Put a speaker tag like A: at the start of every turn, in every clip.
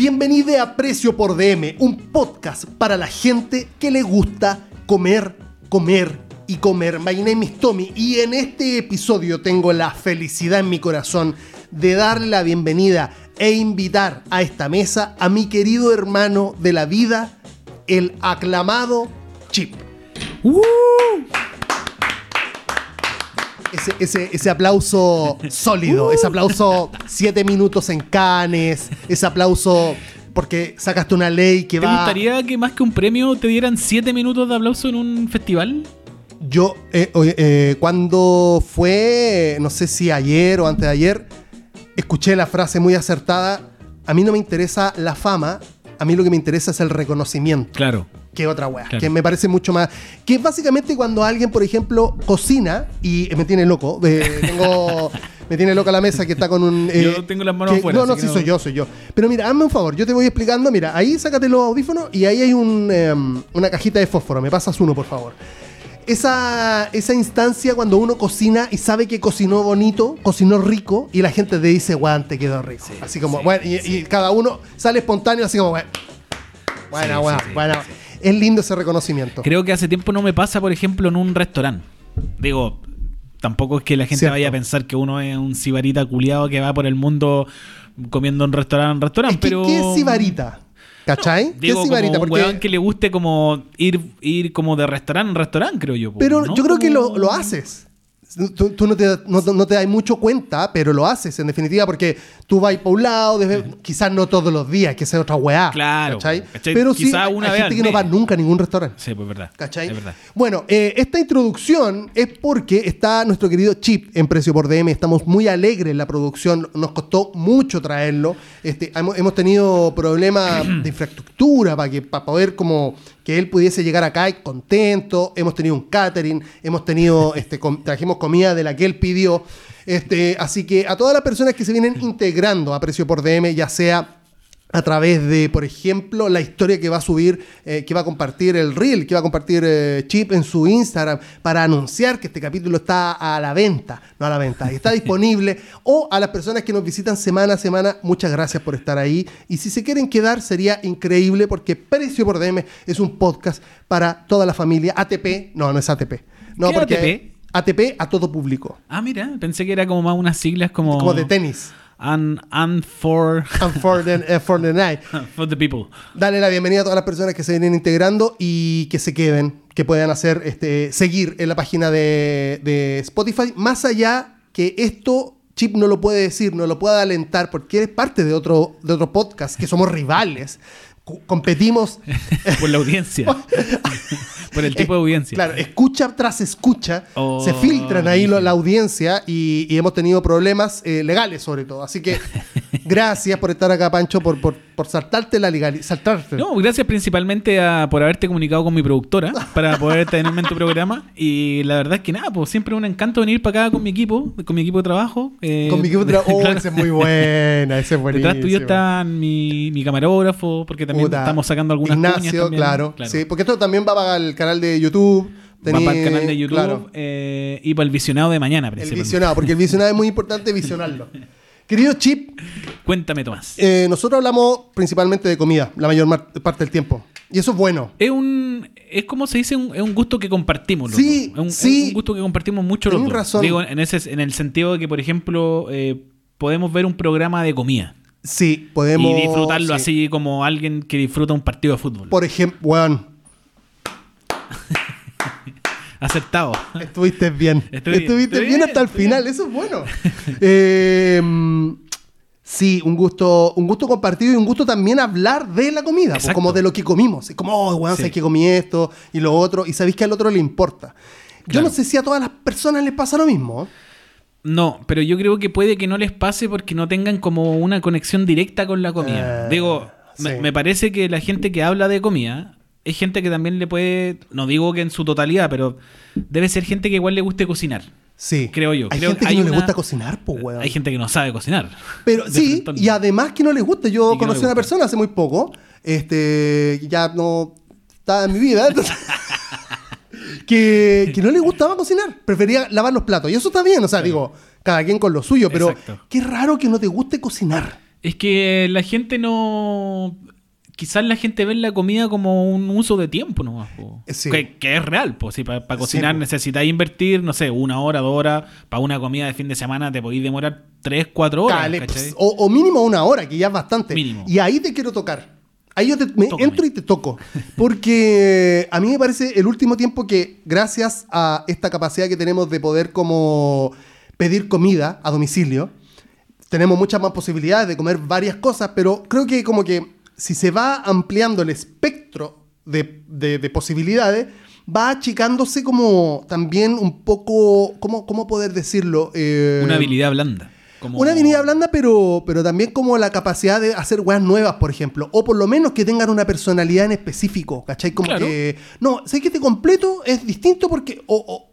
A: Bienvenido a Precio por DM, un podcast para la gente que le gusta comer, comer y comer. My name is Tommy y en este episodio tengo la felicidad en mi corazón de darle la bienvenida e invitar a esta mesa a mi querido hermano de la vida, el aclamado Chip. Ese, ese- ese aplauso sólido, ese aplauso siete minutos en Canes, ese aplauso porque sacaste una ley que
B: ¿Te
A: va...
B: gustaría que más que un premio te dieran 7 minutos de aplauso en un festival?
A: Yo, eh, eh, cuando fue, no sé si ayer o antes de ayer, escuché la frase muy acertada, a mí no me interesa la fama, a mí lo que me interesa es el reconocimiento.
B: Claro.
A: Que otra wea.
B: Claro.
A: Que me parece mucho más. Que es básicamente cuando alguien, por ejemplo, cocina y me tiene loco. eh, tengo. Me tiene loca la mesa que está con un. eh,
B: Yo tengo las manos
A: que-
B: afuera,
A: No, no, sí
B: que
A: soy
B: no-
A: yo, soy yo. Pero mira, hazme un favor, yo te voy explicando. Mira, ahí sácate los audífonos y ahí hay un, em, una cajita de fósforo. Me pasas uno, por favor. Esa, esa instancia cuando uno cocina y sabe que cocinó bonito, cocinó rico y la gente te dice, weón, te quedó rico. así como,
B: sí,
A: bueno, y, y cada uno sale espontáneo, así como, bueno, buena,
B: Sí, sí, sí,
A: buena. Es lindo ese reconocimiento.
B: Creo que hace tiempo no me pasa, por ejemplo, en un restaurante. Digo, tampoco es que la gente
A: Cierto.
B: vaya a pensar que uno es un sibarita culiado que va por el mundo comiendo en restaurante en restaurante,
A: Es que,
B: pero...
A: ¿Qué es sibarita? ¿Cachai? ¿Qué
B: Digo,
A: es sibarita?
B: como un
A: Porque-
B: weón que le guste como ir, ir como de restaurante en restaurante, creo yo.
A: Pero
B: ¿no?
A: yo creo que lo, lo haces. Tú, tú no, te, no, no te das mucho cuenta, pero lo haces en definitiva porque tú vas para un lado, quizás no todos los días, que sea otra weá.
B: Claro,
A: ¿cachai?
B: ¿cachai?
A: Pero sí,
B: Quizá
A: hay,
B: una
A: hay
B: vez
A: gente que no va nunca a ningún restaurante.
B: Sí, pues verdad.
A: ¿Cachai?
B: Es verdad.
A: Bueno, eh, esta introducción es porque está nuestro querido Chip en Precio por DM. Estamos muy alegres en la producción. Nos costó mucho traerlo. Este, hemos, hemos tenido problemas de infraestructura para, que, para poder como que él pudiese llegar acá contento. Hemos tenido un catering. Hemos tenido, este, com- trajimos comida de la que él pidió. Este, así que a todas las personas que se vienen integrando a Precio por DM, ya sea a través de, por ejemplo, la historia que va a subir, eh, que va a compartir el Reel, que va a compartir eh, Chip en su Instagram para anunciar que este capítulo está a la venta, no a la venta, está disponible, o a las personas que nos visitan semana a semana, muchas gracias por estar ahí. Y si se quieren quedar, sería increíble porque Precio por DM es un podcast para toda la familia. ATP, no, no es ATP. No,
B: ¿Qué
A: porque ATP a todo público,
B: Ah, mira, pensé que era como más unas siglas como...
A: como de tenis.
B: And, and for...
A: And for the, eh, for the night.
B: for the people.
A: Dale la bienvenida a todas las personas que se vienen integrando y que se queden, que puedan hacer, este, seguir en la página de, de Spotify. Más allá que esto, Chip no lo puede decir, no lo puede alentar, porque es parte de otro, de otro podcast, que somos rivales. Co- Competimos.
B: Por la audiencia. por el tipo de audiencia.
A: Claro, escucha tras escucha,
B: Oh,
A: se filtran ahí lo- la audiencia y, y hemos tenido problemas eh, legales sobre todo. Así que gracias por estar acá, Pancho, por, por, por saltarte la legalidad. Saltarte.
B: No, gracias principalmente a- por haberte comunicado con mi productora para poder tenerme en tu programa. Y la verdad es que nada, pues siempre un encanto venir para acá con mi equipo, con mi equipo de trabajo. eh,
A: Con mi equipo de tra- Oh,
B: claro.
A: esa es muy buena, ese es.
B: Detrás tuyo está mi, mi camarógrafo, porque también
A: Puta,
B: estamos sacando algunas
A: Ignacio,
B: también.
A: claro, Sí, porque esto también va para el canal de YouTube.
B: Va para el canal de YouTube
A: claro,
B: eh, y para el visionado de mañana,
A: el
B: principalmente.
A: visionado, porque el visionado es muy importante visionarlo. Querido Chip,
B: Cuéntame, Tomás.
A: eh, nosotros hablamos principalmente de comida la mayor parte del tiempo. Y eso es bueno.
B: Es un. Es como se dice, un- es un gusto que compartimos. los
A: Sí,
B: dos. Es un,
A: sí.
B: es un gusto que compartimos mucho los dos.
A: razón.
B: Digo, en, ese, en el sentido de que, por ejemplo, eh, podemos ver un programa de comida
A: Sí, podemos.
B: y disfrutarlo
A: sí.
B: así como alguien que disfruta un partido de fútbol.
A: Por ejemplo, bueno,
B: Aceptado.
A: estuviste bien. Estuviste bien, hasta el final, eso es bueno. Eh, sí, un gusto, un gusto compartido y un gusto también hablar de la comida, pues, como de lo que comimos. Es como, oh, weón,
B: Sí.
A: sabes que comí esto y lo otro, y sabéis que al otro le importa. Yo
B: Claro.
A: no sé si a todas las personas les pasa lo mismo. ¿eh?
B: No, pero yo creo que puede que no les pase porque no tengan como una conexión directa con la comida.
A: Eh,
B: Digo, me,
A: sí.
B: me parece que la gente que habla de comida es gente que también le puede, no digo que en su totalidad, pero debe ser gente que igual le guste cocinar.
A: Sí.
B: Creo yo.
A: Hay
B: Creo
A: gente
B: que
A: no le gusta cocinar, pues, weón.
B: Hay gente que no sabe cocinar.
A: Pero sí, y además que no les gusta. Yo
B: no
A: conocí a una persona hace muy poco, este, ya no está en mi vida, entonces, que, que no le gustaba cocinar, prefería lavar los platos. Y eso está bien, o sea, digo, cada quien con lo suyo, pero
B: Exacto.
A: qué raro que no te guste cocinar.
B: Es que la gente no. Quizás la gente ve la comida como un uso de tiempo nomás. po.
A: Sí.
B: Que, que es real, pues. Si para cocinar
A: po.
B: necesitáis invertir, no sé, una hora, dos horas. Para una comida de fin de semana te podéis demorar tres, cuatro horas.
A: Ps, o, o mínimo una hora, que ya es bastante.
B: Mínimo.
A: Y ahí te quiero tocar. Ahí yo te- me
B: Tócame.
A: entro y te toco. Porque a mí me parece el último tiempo que, gracias a esta capacidad que tenemos de poder como pedir comida a domicilio, tenemos muchas más posibilidades de comer varias cosas, pero creo que como que si se va ampliando el espectro de, de- de posibilidades, va achicándose como también un poco, ¿cómo, cómo poder decirlo? Eh,
B: Una habilidad blanda. Como-
A: una habilidad blanda, pero, pero también como la capacidad de hacer weas nuevas, por ejemplo. O por lo menos que tengan una personalidad en específico, ¿cachai? Como
B: Claro.
A: que. No, sé que este completo es distinto porque. O, o-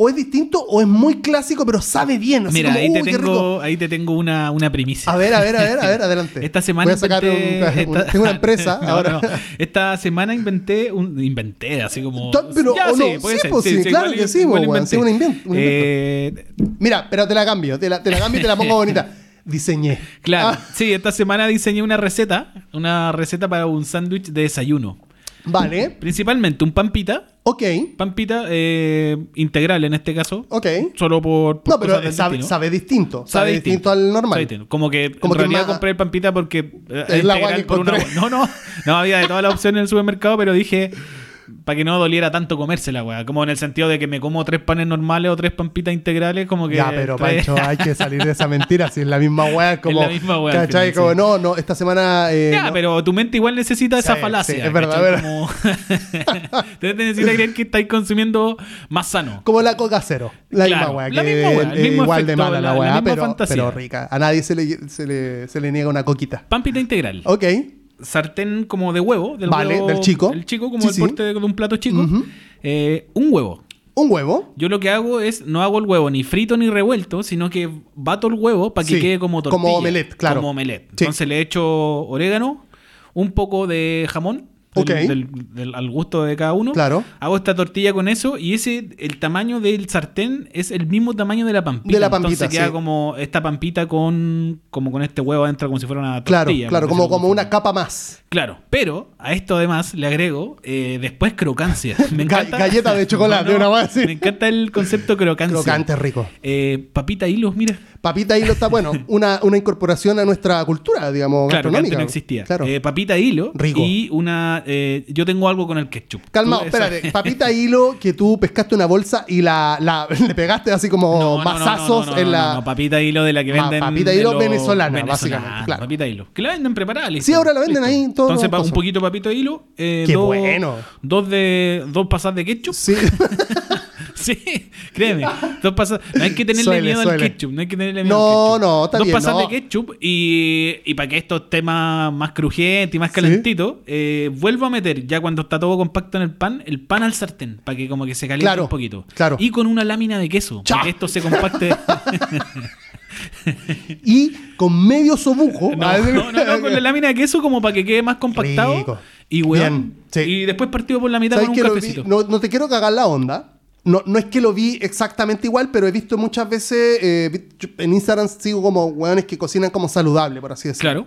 A: o es distinto o es muy clásico, pero sabe bien. Así
B: Mira,
A: como,
B: ahí, te
A: "Uy, qué rico".
B: tengo, ahí te tengo una, una primicia.
A: A ver, a ver, a ver, a ver, adelante.
B: Esta semana
A: Voy a sacar un-
B: inventé-
A: una- tengo una empresa
B: No,
A: ahora.
B: no. Esta semana inventé un inventé así como
A: pero, o no,
B: puede
A: sí,
B: ser.
A: pues, sí, claro que sí,
B: igual
A: pues, sí, un invento,
B: Eh,
A: Mira, pero te la cambio, te la, te la cambio y te la pongo bonita. Diseñé.
B: claro,
A: Ah,
B: sí, esta semana diseñé una receta, una receta para un sándwich de desayuno.
A: Vale.
B: Principalmente un pampita,
A: Ok.
B: pampita eh, integral en este caso,
A: Ok.
B: solo por, por
A: No, pero sabe, sabe distinto. Sabe, distinto, al normal.
B: Distinto. Como que
A: Como
B: en
A: que
B: realidad
A: más-
B: compré el pampita porque eh,
A: Es la que
B: por una-. No, no, no había de todas las opciones en el supermercado, pero dije para que no doliera tanto comérsela, weá. Como en el sentido de que me como tres panes normales o tres pampitas integrales, como que.
A: Ya, pero
B: trae-
A: Pancho, hay que salir de esa mentira. Si es la misma weá, es como.
B: la misma weá
A: ¿Cachai?
B: final,
A: como,
B: sí.
A: no, no, esta semana. eh,
B: Ya,
A: no.
B: pero tu mente igual necesita esa falacia.
A: sí, es verdad, es
B: Como- Entonces te necesita creer que estáis consumiendo más sano.
A: Como la coca cero. La
B: Claro,
A: misma weá.
B: la
A: que
B: misma weá, el
A: es
B: mismo
A: igual de
B: efecto,
A: mala la,
B: la- la
A: weá, pero rica. A nadie se le, se le, se le niega una coquita.
B: Pampita integral.
A: Ok.
B: Sartén como de huevo. Del
A: Vale,
B: huevo-
A: del chico.
B: El chico, como
A: Sí,
B: el
A: sí.
B: porte de, de un plato chico. Eh, un huevo.
A: Un huevo.
B: Yo lo que hago es, no hago el huevo ni frito ni revuelto, sino que bato el huevo para que
A: Sí,
B: quede como tortilla.
A: como omelette, claro.
B: Como omelette. Entonces le echo orégano, un poco de jamón. Del-
A: Ok.
B: del- del- al gusto de cada uno.
A: Claro.
B: Hago esta tortilla con eso y ese, el tamaño del sartén es el mismo tamaño de la pampita.
A: De la pampita,
B: Entonces queda
A: sí.
B: como esta pampita con, como con este huevo adentro, como si fuera una
A: Claro,
B: tortilla.
A: claro,
B: por
A: como, como una capa más.
B: Claro, pero a esto además le agrego eh, después crocancia. Me encanta,
A: galleta de chocolate, una más así.
B: Me encanta el concepto crocancia.
A: Crocante rico.
B: Eh, papita hilos, mira.
A: Papita hilo está bueno. Una, una incorporación a nuestra cultura, digamos,
B: Claro, que antes no existía.
A: Claro.
B: Eh, papita hilo.
A: Rico.
B: Y una. eh, yo tengo algo con el ketchup.
A: Calmado, espérate. Papita hilo que tú pescaste una bolsa y la, la- le pegaste así como
B: No, no,
A: en la.
B: no, papita hilo de la que venden.
A: papita
B: de
A: hilo venezolana, básicamente, claro.
B: Papita hilo. Que la venden preparada, listo.
A: Sí, ahora la venden
B: Listo.
A: ahí, todo
B: Entonces, un poquito papito hilo. eh,
A: Qué
B: dos,
A: bueno.
B: Dos de. Dos pasas de ketchup.
A: Sí.
B: Sí, créeme. Dos pasas. No hay que tenerle
A: Suele,
B: miedo al
A: suele.
B: ketchup. No hay que tenerle miedo
A: No,
B: al ketchup.
A: no, está
B: Dos
A: bien,
B: pasas
A: no.
B: de ketchup y, y para que esto esté más, crujiente y más
A: Sí.
B: calentito, eh, vuelvo a meter, ya cuando está todo compacto en el pan, el pan al sartén, para que como que se caliente
A: Claro,
B: un poquito.
A: claro.
B: Y con una lámina de queso, para que esto se compacte.
A: y con medio sobuco.
B: No, no, no, no, con la lámina de queso como para que quede más compactado.
A: Rico.
B: Y weón.
A: Bien, sí.
B: Y después partido por la mitad
A: ¿Sabes
B: con un cafecito.
A: No, no te quiero cagar la onda. No, no es que lo vi exactamente igual, pero he visto muchas veces. eh, en Instagram sigo como weones que cocinan como saludable, por así decirlo.
B: Claro.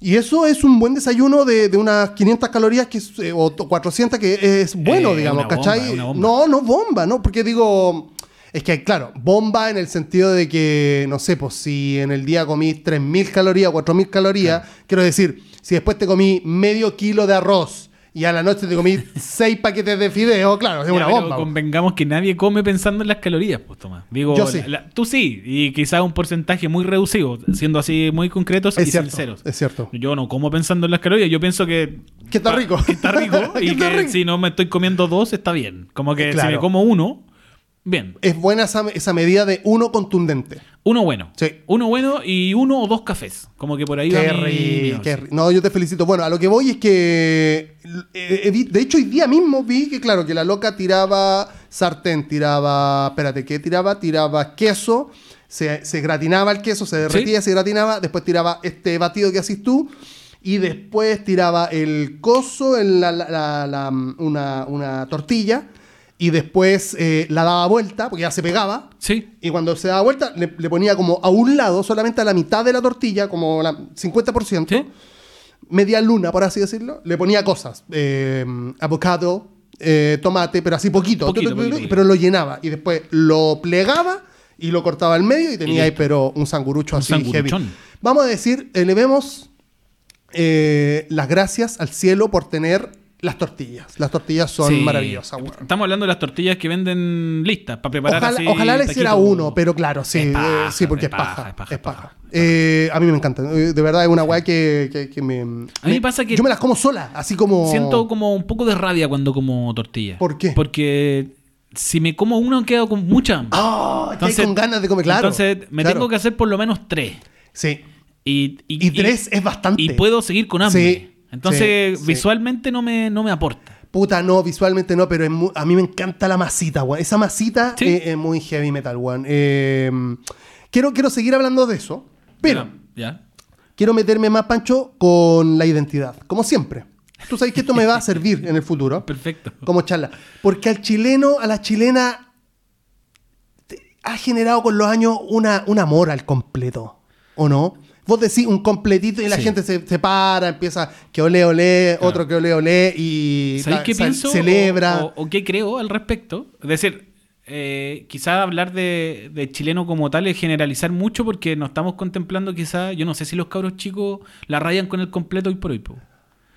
A: Y eso es un buen desayuno de, de unas 500 calorías que eh, o t- 400 que es bueno,
B: Eh,
A: digamos,
B: una bomba,
A: ¿cachai?
B: una bomba.
A: No, no bomba, ¿no? Porque digo, es que claro, bomba en el sentido de que, no sé, pues si en el día comí 3.000 calorías, 4.000 calorías, quiero decir, si después te comí medio kilo de arroz y a la noche te comí 6 paquetes de fideo, claro, es
B: Ya,
A: una
B: pero
A: bomba.
B: Convengamos que nadie come pensando en las calorías, pues Tomás. Digo,
A: Yo sí.
B: la- la- tú sí, y quizás un porcentaje muy reducido, siendo así muy concretos
A: Es
B: y
A: cierto,
B: sinceros.
A: es cierto.
B: Yo no como pensando en las calorías, yo pienso que.
A: Que está rico.
B: Que está rico y
A: está
B: que
A: rico.
B: si no me estoy comiendo dos, está bien. Como que si me como uno, bien.
A: Es buena esa, esa medida de uno contundente.
B: Uno bueno.
A: Sí.
B: Uno bueno y uno o dos cafés. Como que por ahí
A: Qué
B: va mi- mi
A: qué. No, yo te felicito. Bueno, a lo que voy es que. eh, eh, de hecho, hoy día mismo vi que, claro, que la loca tiraba sartén, tiraba. Espérate, ¿qué tiraba? Tiraba queso, se, se gratinaba el queso, se derretía, se gratinaba, después tiraba este batido que haces tú. Y después tiraba el coso en la, la- la- la- una, una tortilla. Y después eh, la daba vuelta, porque ya se pegaba.
B: Sí.
A: Y cuando se daba vuelta, le, le ponía como a un lado, solamente a la mitad de la tortilla, como la 50%,
B: Sí.
A: media luna, por así decirlo, le ponía cosas. Eh, avocado, eh, tomate, pero así poquito,
B: Poquito,
A: tu, tu, tu,
B: poquito,
A: pero lo llenaba. Y después lo plegaba y lo cortaba al medio y tenía ahí, pero un sangurucho
B: Un
A: así heavy. Vamos a decir, elevemos eh, las gracias al cielo por tener las tortillas. Las tortillas son
B: Sí.
A: maravillosas.
B: Estamos hablando de las tortillas que venden listas para preparar
A: Ojalá,
B: así
A: ojalá le hiciera uno, pero claro, sí,
B: paja,
A: eh, sí, porque es
B: es
A: paja.
B: es paja,
A: es paja. Eh, a mí me encanta. eh, De verdad es una weá que, que- que me.
B: A mí
A: me-
B: pasa que-
A: Yo me las como sola, así como.
B: Siento como un poco de rabia cuando como tortilla.
A: ¿Por qué?
B: Porque si me como uno quedo con mucha hambre.
A: Hay
B: Entonces-
A: con ganas de comer, claro.
B: Entonces me
A: claro.
B: tengo que hacer por lo menos tres.
A: Sí.
B: Y,
A: Y tres es bastante.
B: Y puedo seguir con hambre.
A: Sí,
B: Entonces
A: sí, sí.
B: visualmente no me, no me aporta.
A: Puta, no, visualmente no, pero a mí me encanta la masita, weón. Esa masita
B: Sí.
A: es muy heavy metal, weón. Eh, quiero, quiero seguir hablando de eso, pero
B: Ya.
A: quiero meterme más, Pancho, con la identidad, como siempre. Tú sabes que esto me va a servir en el futuro.
B: Perfecto.
A: como charla. Porque al chileno, a la chilena, ha generado con los años una, un amor al completo, ¿o no? Vos decís un completito y la
B: Sí.
A: gente se, se para, empieza que olé, olé,
B: Claro.
A: otro que olé, olé y
B: ¿Sabéis qué pienso?
A: celebra.
B: O, o- o qué creo al respecto? Es decir, eh, quizá hablar de, de chileno como tal es generalizar mucho porque nos estamos contemplando quizá, yo no sé si los cabros chicos la rayan con el completo hoy por hoy. po.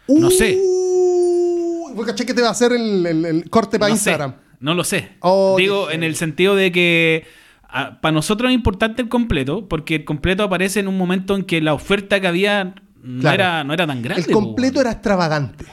B: no sé.
A: Uy, ¿vos caché que te va a hacer el, el- el corte para
B: no sé,
A: Instagram?
B: no lo sé.
A: Oh,
B: Digo, en el sentido de que para nosotros es importante el completo, porque el completo aparece en un momento en que la oferta que había no,
A: Claro.
B: era, no era tan grande.
A: El completo era extravagante.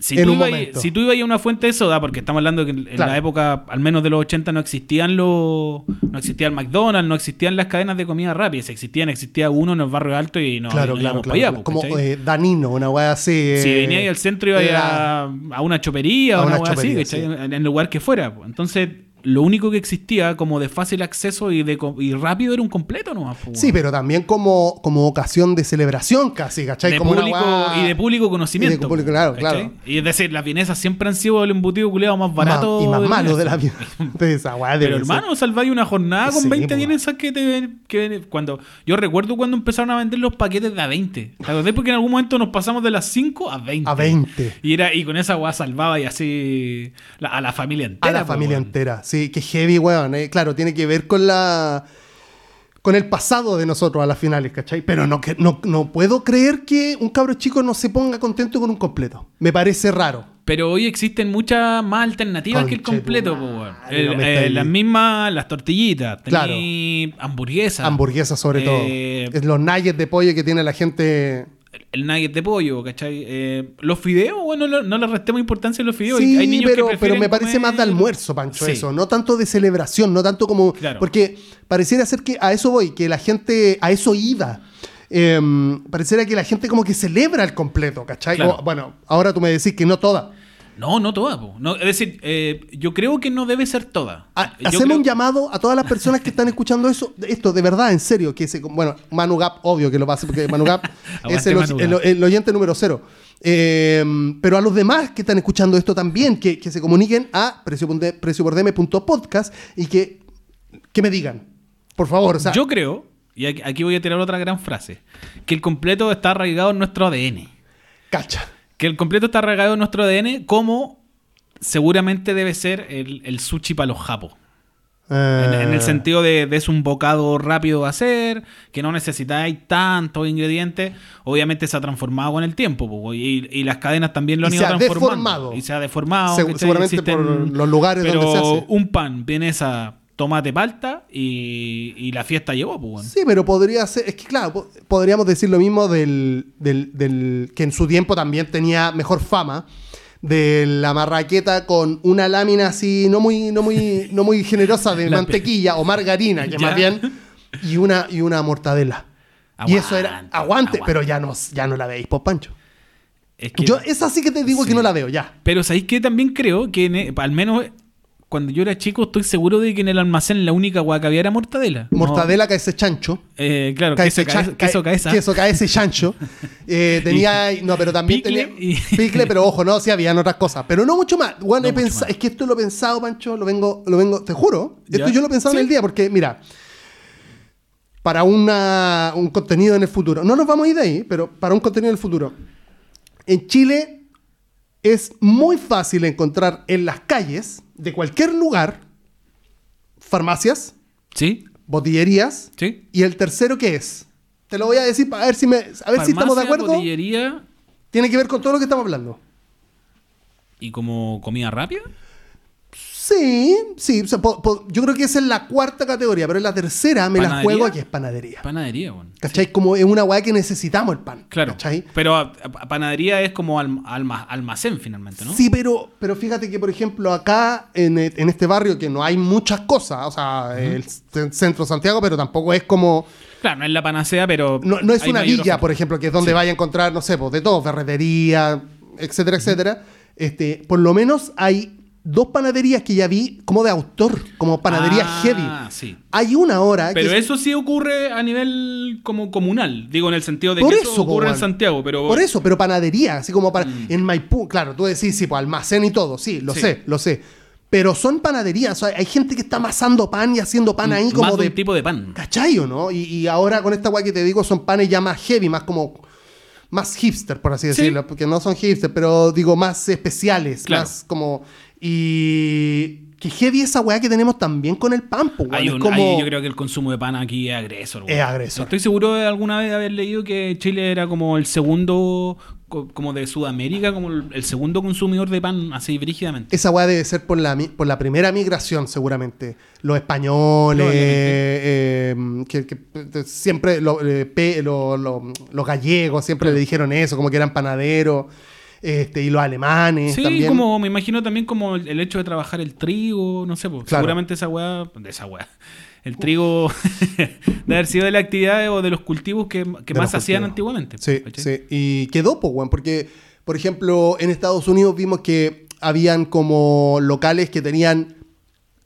B: Si tú, ibas, si tú ibas a una fuente de soda, porque estamos hablando que en
A: Claro.
B: la época, al menos de los 80, no existían los. No existía el McDonald's, no existían las cadenas de comida rápida. Si existían, existía uno en el barrio alto y no,
A: claro,
B: no
A: claro, claro.
B: para allá.
A: Como eh, Danino, una weá así.
B: si
A: eh,
B: venía ahí al centro, iba a, a una chopería o una
A: una
B: wea así,
A: chopería,
B: ¿cachai?
A: sí.
B: en el lugar que fuera. po. Entonces, lo único que existía como de fácil acceso y de y rápido era un completo nomás.
A: Sí, pero también como, como ocasión de celebración casi, ¿cachai?
B: de
A: como
B: público, y de público conocimiento.
A: Y de público, claro,
B: ¿cachai?
A: claro.
B: Y es decir, las vienesas siempre han sido el embutido culeado más barato.
A: Y más malo de la. De esa debe
B: Pero hermano, salváis una jornada con
A: Sí,
B: 20
A: po.
B: vienesas que te que cuando yo recuerdo cuando empezaron a vender los paquetes de a 20. ¿Te acordás? Porque en algún momento nos pasamos de las 5 a 20.
A: A 20.
B: Y era y con esa weá salvaba y así la- a la familia entera.
A: A la familia
B: weón.
A: entera. Sí, que heavy, weón. eh. Claro, tiene que ver con la. con el pasado de nosotros a las finales, ¿cachai? Pero no, que, no, no puedo creer que un cabro chico no se ponga contento con un completo. Me parece raro.
B: Pero hoy existen muchas más alternativas que el completo, weón.
A: no
B: eh,
A: estáis-
B: las mismas, las tortillitas,
A: Claro.
B: hamburguesas.
A: Hamburguesas, sobre
B: Eh,
A: todo. Es los nuggets de pollo que tiene la gente.
B: El nugget de pollo, ¿cachai? Eh, los fideos, bueno, no, no le restemos importancia a los fideos.
A: Sí,
B: Hay niños
A: pero,
B: que
A: pero me parece
B: comer-
A: más de almuerzo, Pancho,
B: Sí.
A: eso. No tanto de celebración, no tanto como.
B: Claro.
A: Porque pareciera ser que a eso voy, que la gente a eso iba. Em, pareciera que la gente como que celebra el completo, ¿cachai?
B: Claro.
A: O, bueno, ahora tú me decís que no toda.
B: No, no toda. po. No, es decir, eh, yo creo que no debe ser toda. Yo
A: Hacemos
B: creo-
A: un llamado a todas las personas que están escuchando eso, esto de verdad, en serio, que se, bueno, Manu Gap, obvio que lo hacer, porque Manu Gap es el,
B: Manu
A: el-
B: Gap.
A: el oyente número cero. Eh, pero a los demás que están escuchando esto también, que, que se comuniquen a preciopordeme.podcast y que, que me digan, por favor, o sea,
B: Yo creo, y aquí voy a tirar otra gran frase, que el completo está arraigado en nuestro ADN.
A: cacha.
B: Que el completo está arraigado en nuestro ADN como seguramente debe ser el, el sushi para los japos. En, en el sentido de, de es un bocado rápido de hacer, que no necesitáis tantos ingredientes. Obviamente se ha transformado con el tiempo, po, y, y las cadenas también lo han ido
A: se ha
B: transformando.
A: deformado.
B: Y se ha deformado.
A: Seguramente por los lugares
B: pero
A: donde se hace.
B: un pan, vienesa, tomate, palta y, y la fiesta llegó, pues, bueno.
A: Sí, pero podría ser. Es que, claro, po- podríamos decir lo mismo del, del, del- que en su tiempo también tenía mejor fama. De la marraqueta con una lámina así, no muy, no muy, no muy generosa de
B: La-
A: mantequilla o margarina, que
B: Ya.
A: más bien, y una, y una mortadela. y eso era
B: Aguante,
A: pero ya no, ya no la veis, por Pancho.
B: Es que-
A: Yo esa sí que te digo
B: Sí.
A: que no la veo, ya.
B: Pero sabéis que también creo que e- al menos cuando yo era chico, estoy seguro de que en el almacén la única hueá que había era mortadela. No-
A: Mortadela, caese chancho.
B: eh, claro,
A: Caese
B: queso, queso
A: cae-
B: cabeza.
A: Queso caese chancho. Eh, tenía. No, pero también
B: Picle
A: tenía.
B: y-
A: Picle, pero ojo, no, sí habían otras cosas. Pero no mucho más. Bueno,
B: No
A: he
B: mucho
A: pensa-
B: más.
A: Es que esto lo he pensado, Pancho, lo vengo, lo vengo, te juro.
B: ¿Ya?
A: Esto yo lo he pensado en el día, porque, mira, para una, un contenido en el futuro. No nos vamos a ir de ahí, pero para un contenido en el futuro. En Chile es muy fácil encontrar en las calles de cualquier lugar farmacias,
B: ¿Sí?
A: botillerías.
B: ¿Sí?
A: ¿Y el tercero qué es? Te lo voy a decir para ver si me, a ver si estamos de
B: Farmacia,
A: acuerdo.
B: botillería
A: Tiene que ver con todo lo que estamos hablando.
B: y como comida rápida.
A: Sí, sí. o sea, po- po- yo creo que esa es la cuarta categoría, pero en la tercera me la juego que es panadería.
B: Panadería, bueno.
A: ¿Cachai? Como es una weá que necesitamos el pan.
B: Claro.
A: ¿Cachai?
B: Pero a- a- panadería es como alm- alma- almacén finalmente, ¿no?
A: Sí, pero, pero fíjate que, por ejemplo, acá en, e- en este barrio que no hay muchas cosas, o sea, el centro de Santiago, pero tampoco es como.
B: Claro, no es la panacea, pero.
A: No, no es una villa,
B: oferta.
A: por ejemplo, que es donde
B: Sí.
A: vaya a encontrar, no sé, pues, de todo, ferretería, etcétera, etcétera. Este, por lo menos hay dos panaderías que ya vi como de autor, como panadería
B: Ah,
A: heavy.
B: sí.
A: Hay una ahora
B: Pero
A: que
B: eso sí ocurre a nivel como comunal. Digo, en el sentido de
A: Por
B: que
A: eso,
B: eso ocurre en. Santiago, pero.
A: Por eso, pero panadería, así como para,
B: Mm.
A: en Maipú, claro, tú decís, sí, pues almacén y todo, sí, lo
B: Sí.
A: sé, lo sé. Pero son panaderías, o sea, hay gente que está amasando pan y haciendo pan ahí como
B: más de
A: de...
B: un tipo de pan.
A: ¿Cachai o no? Y, y ahora con esta guay que te digo son panes ya más heavy, más como... Más hipster, por así
B: Sí.
A: decirlo, porque no son hipster, pero digo más especiales,
B: Claro.
A: más como... Y... Que heavy esa weá que tenemos también con el pan, pues,
B: Hay
A: weón,
B: un-
A: es como...
B: hay- yo creo que el consumo de pan aquí es agresor.
A: Es agresor.
B: Estoy seguro de alguna vez haber leído que Chile era como el segundo, co- como de Sudamérica, como el, segundo consumidor de pan, así brígidamente.
A: Esa weá debe ser por la, por la primera migración, seguramente. Los españoles, eh, que, que, eh, siempre lo- eh, pe- lo- lo- los gallegos siempre le dijeron eso, como que eran panaderos, este, y los alemanes
B: Sí,
A: también.
B: como me imagino también como el, el hecho de trabajar el trigo, no sé, pues,
A: Claro.
B: seguramente esa weá, de esa weá. El trigo de haber sido de la actividad o de los cultivos que, más hacían
A: cultivos.
B: antiguamente.
A: Sí, sí. Y quedó, pues, weón, porque, por ejemplo, en Estados Unidos vimos que habían como locales que tenían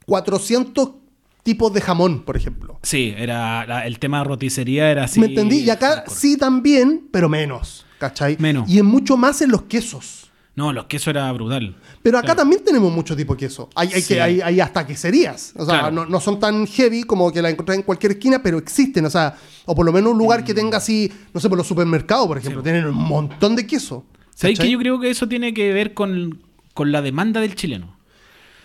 A: 400 tipos de jamón, por ejemplo.
B: Sí, era la- el tema de roticería era así.
A: ¿Me entendí? Y acá sí también, pero menos, ¿cachai?
B: Menos.
A: Y en mucho más en los quesos.
B: No, los quesos era brutal.
A: Pero acá
B: Claro.
A: también tenemos mucho tipo de queso. Hay, hay,
B: Sí.
A: que, hay, hay hasta queserías. O sea,
B: Claro.
A: no, no son tan heavy como que la encontrás en cualquier esquina, pero existen. O sea, o por lo menos un lugar que tenga así, no sé, por los supermercados, por ejemplo,
B: Mm. Sí.
A: tienen un montón de queso.
B: ¿Sabéis que yo creo que eso tiene que ver con, con la demanda del chileno?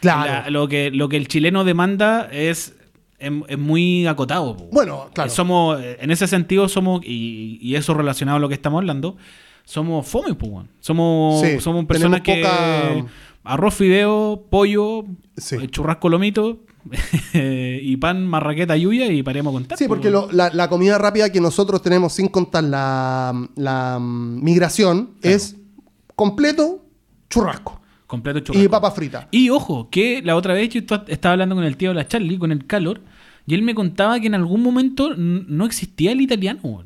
A: Claro.
B: La- lo, que, lo que el chileno demanda es, es, es muy acotado. po.
A: Bueno, claro.
B: Somos, eh, en ese sentido, somos, y, y eso relacionado a lo que estamos hablando, somos fome, weón. Somos,
A: Sí,
B: somos personas que.
A: poca-
B: Arroz, fideo, pollo,
A: Sí.
B: eh, churrasco lomito y pan, marraqueta, yuya y paremos a contar.
A: Sí,
B: po,
A: porque lo- la, la comida rápida que nosotros tenemos sin contar la, la, mm, migración
B: Claro.
A: es completo churrasco
B: Completo churrasco.
A: y papa frita.
B: Y ojo, que la otra vez yo estaba hablando con el tío de la Charlie, con el calor, y él me contaba que en algún momento no existía el italiano.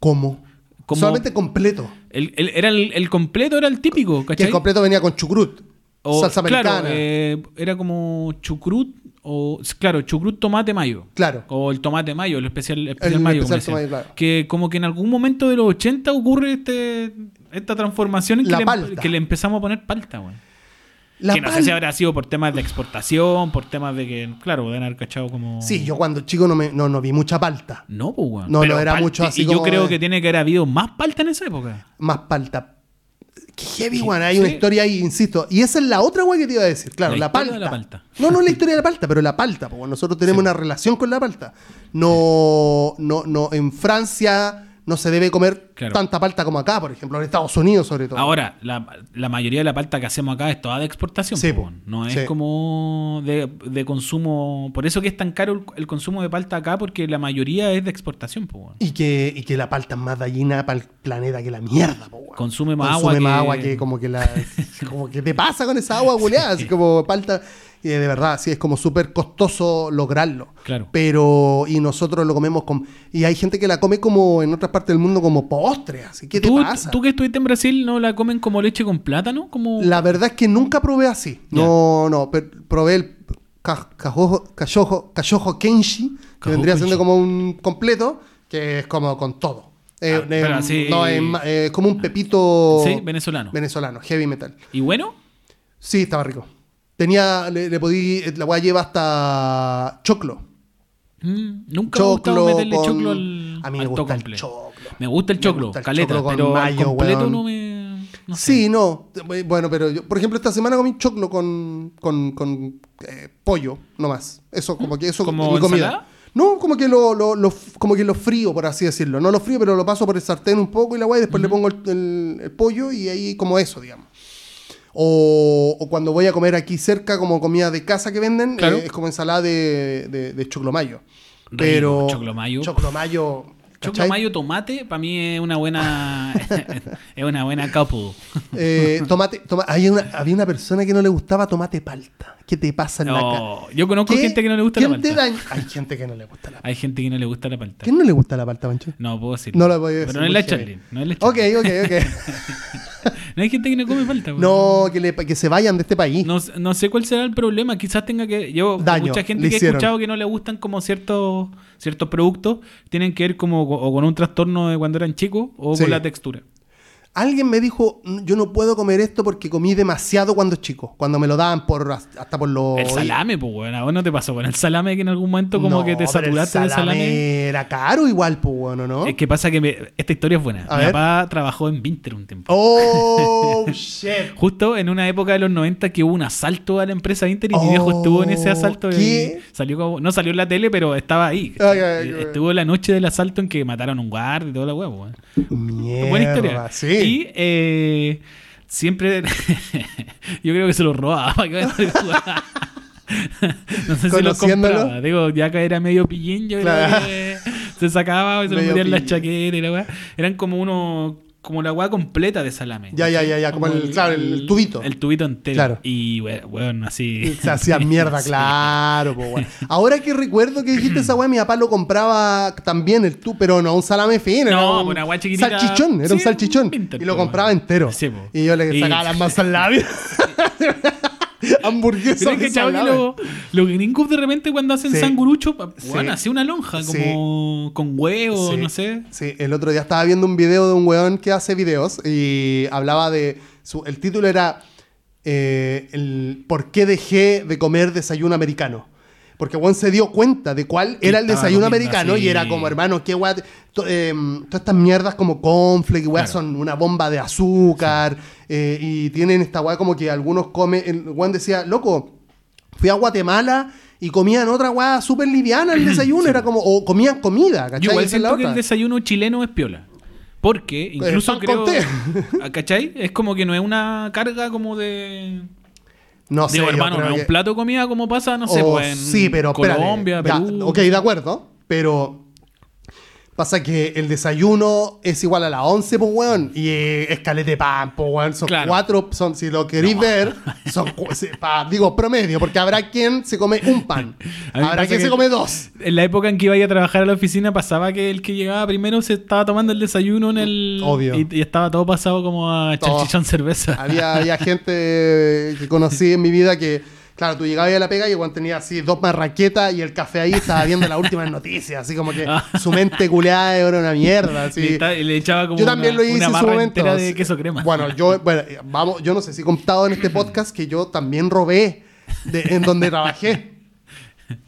A: ¿Cómo?
B: Como-
A: Solamente completo.
B: El, el- era el, el completo, era el típico,
A: Que
B: ¿cachai?
A: el completo venía con chucrut,
B: O-
A: salsa
B: claro,
A: americana.
B: eh, era como chucrut, o claro, chucrut tomate mayo.
A: Claro.
B: O el tomate mayo, el especial, especial
A: El
B: mayo.
A: especial
B: como
A: tomate, claro.
B: Que como que en algún momento de los 80 ocurre este, esta transformación en que
A: La
B: le,
A: palta.
B: que le empezamos a poner palta.
A: La
B: que no sé si habrá sido por temas de exportación, por temas de que, claro, deben haber cachado como...
A: Sí, yo cuando chico no, me, no, no vi mucha palta.
B: No, pues, weón.
A: No,
B: Pero
A: no era mucho así
B: Y yo
A: como
B: creo
A: de-
B: que tiene que haber habido más palta en esa época.
A: Más palta. Qué heavy, weón. Hay una historia ahí, insisto. Y esa es la otra weón que te iba a decir. Claro,
B: La
A: la, palta.
B: de la palta.
A: No, no la historia de la palta, pero la palta. Porque nosotros tenemos una relación con la palta. No, no, no. En Francia no se debe comer
B: Claro.
A: tanta palta como acá, por ejemplo, en Estados Unidos sobre todo.
B: Ahora, la, la mayoría de la palta que hacemos acá es toda de exportación.
A: Sí,
B: po, no es
A: Sí.
B: como de, de consumo. Por eso que es tan caro el, el consumo de palta acá, porque la mayoría es de exportación. po.
A: Y que, y que la palta es más dañina para el planeta que la mierda, po.
B: Consume más
A: Consume
B: agua
A: más
B: que-
A: agua que como que la. como que te pasa con esa agua, culeada, así como palta. Y de verdad, sí, es como súper costoso lograrlo.
B: Claro.
A: Pero, y nosotros lo comemos con. Y hay gente que la come como en otras partes del mundo como postre. Así, ¿qué te
B: ¿Tú,
A: pasa?
B: tú que estuviste en Brasil, ¿no la comen como leche con plátano? Como...
A: La verdad es que nunca probé así. No, no, pero probé el ca- cajojo, cayojo, cayojo kenshi, que vendría siendo como un completo, que es como con todo. Eh,
B: Ah,
A: eh,
B: así-
A: No, eh, como un pepito
B: Sí, venezolano.
A: venezolano, heavy metal.
B: ¿Y bueno?
A: Sí, estaba rico. Tenía, le, le podí, la weá lleva hasta choclo.
B: Mm, nunca me ha
A: Choclo
B: meterle
A: con-
B: choclo al
A: A mí me gusta el choclo.
B: Me gusta el choclo,
A: gusta el
B: caleta,
A: choclo con
B: pero
A: mayo,
B: completo
A: weón.
B: no me... no sé.
A: Sí, no. Bueno, pero yo, por ejemplo, esta semana comí choclo con, con, con, eh, pollo, nomás. Eso, como que eso
B: ¿Como
A: mi comida.
B: ensalada?
A: No, como que lo, lo, lo- como que lo frío, por así decirlo. No lo frío, pero lo paso por el sartén un poco y la guay, después le pongo el, el- el pollo y ahí como eso, digamos. O, o cuando voy a comer aquí cerca, como comida de casa que venden,
B: Claro.
A: eh, es como ensalada de, de, de choclo mayo.
B: Rico,
A: Pero.
B: choclo mayo.
A: Choclo mayo.
B: Choclo
A: ¿cachai?
B: mayo tomate, para mí es una buena... es una buena couple.
A: Eh, tomate, toma- hay una- había una persona que no le gustaba tomate palta. ¿Qué te pasa en la cara?
B: No, yo conozco
A: ¿Qué-
B: gente que no le gusta la palta.
A: Hay gente que no le gusta la palta.
B: Hay gente que no le gusta la palta.
A: ¿Quién no le gusta la palta, Pancho?
B: No puedo decir.
A: No lo a decir,
B: Pero no es la. Charlie. No es la
A: Ok, ok, ok.
B: No hay gente que no come palta. weón.
A: no, que, le- que se vayan de este país.
B: No, no sé cuál será el problema. Quizás tenga que. Yo,
A: Daño,
B: mucha gente que he escuchado que no le gustan como ciertos ciertos productos tienen que ver como o con un trastorno de cuando eran chicos o
A: Sí.
B: con la textura.
A: Alguien me dijo, "Mm, yo no puedo comer esto porque comí demasiado cuando chico. Cuando me lo daban por hasta por los...
B: El salame, pues, bueno. ¿A vos no te pasó con el salame que en algún momento como
A: No,
B: que te saturaste de salame?
A: Era caro igual, pues bueno, ¿no?
B: Es que pasa que me- esta historia es buena.
A: A
B: Mi
A: ver.
B: papá trabajó en Winter un tiempo.
A: Oh, shit.
B: Justo en una época de los 90 que hubo un asalto a la empresa Inter y mi viejo estuvo en ese asalto. y
A: ¿qué?
B: salió como- no salió en la tele, pero estaba ahí.
A: Ay.
B: Estuvo la noche del asalto en que mataron a un guardia y toda la huevo.
A: Mierda,
B: Buena historia.
A: Sí.
B: Y eh, siempre. yo creo que se lo robaba. para que vayan a jugar. no sé si lo compraba. Digo, ya que era medio pillín, yo
A: Claro.
B: creo que se sacaba y se lo metía en la chaqueta y la weá. Eran como uno. Como la weá completa de salame.
A: Ya, ya, ya, ya, como el- claro, el tubito.
B: El tubito entero.
A: Claro.
B: Y bueno, así.
A: Se hacía mierda, claro, po, weón. Ahora que recuerdo que dijiste esa weá, mi papá lo compraba también el tú, pero no un salame fino,
B: No,
A: un
B: una weá chiquitita.
A: salchichón, era un salchichón. y lo compraba
B: weón.
A: entero.
B: Sí, po.
A: y yo le
B: Y-
A: sacaba las masas al labio. Hamburguesa.
B: ¿Crees que lo- los gringos de repente cuando hacen
A: Sí.
B: sangurucho, bueno, hacía una lonja como con huevo, no sé.
A: Sí, el otro día estaba viendo un video de un weón que hace videos y hablaba de. su- el título era eh, el ¿Por qué dejé de comer desayuno americano? Porque Juan se dio cuenta de cuál era el desayuno americano y era como, hermano, qué to- em, todas estas mierdas como y weá
B: Claro.
A: son una bomba de azúcar eh, y tienen esta weá como que algunos comen. Juan decía, loco, fui a Guatemala y comían otra weá súper liviana el desayuno, era como, o comían comida, ¿cachai?
B: Yo igual
A: la
B: siento que el desayuno chileno es piola. Porque incluso
A: pan con
B: creo. ¿Cachai? Es como que no es una carga como de.
A: No sé,
B: Digo, hermano, no es
A: que-
B: un plato de comida como pasa, no sé,
A: Oh,
B: pues en
A: sí, pero espérate,
B: Colombia,
A: ya,
B: Perú.
A: ok, de acuerdo, pero pasa que el desayuno es igual a las 11, pues, weón, y eh, es calete de pan, pues, weón, son
B: Claro.
A: cuatro, son, si lo queréis ver, son, cu- sí, pa- digo, promedio, porque habrá quien se come un pan,
B: A mí me
A: habrá
B: pasa
A: quien
B: que-
A: se come dos.
B: En la época en que iba a trabajar a la oficina pasaba que el que llegaba primero se estaba tomando el desayuno en el...
A: Obvio.
B: Y, y estaba todo pasado como a
A: Todo.
B: chalchichón cerveza.
A: Había, había gente que conocí en mi vida que, claro, tú llegabas a la pega y cuando tenía así dos marraquetas y el café ahí estaba viendo las últimas noticias, así como que
B: Ah.
A: su mente culeada era una mierda,
B: Y,
A: así.
B: y le echaba como
A: Yo también
B: una,
A: lo hice en su momento.
B: de queso crema.
A: Bueno, yo, bueno, eh, vamos, yo no sé si he contado en este podcast que yo también robé de- en donde trabajé.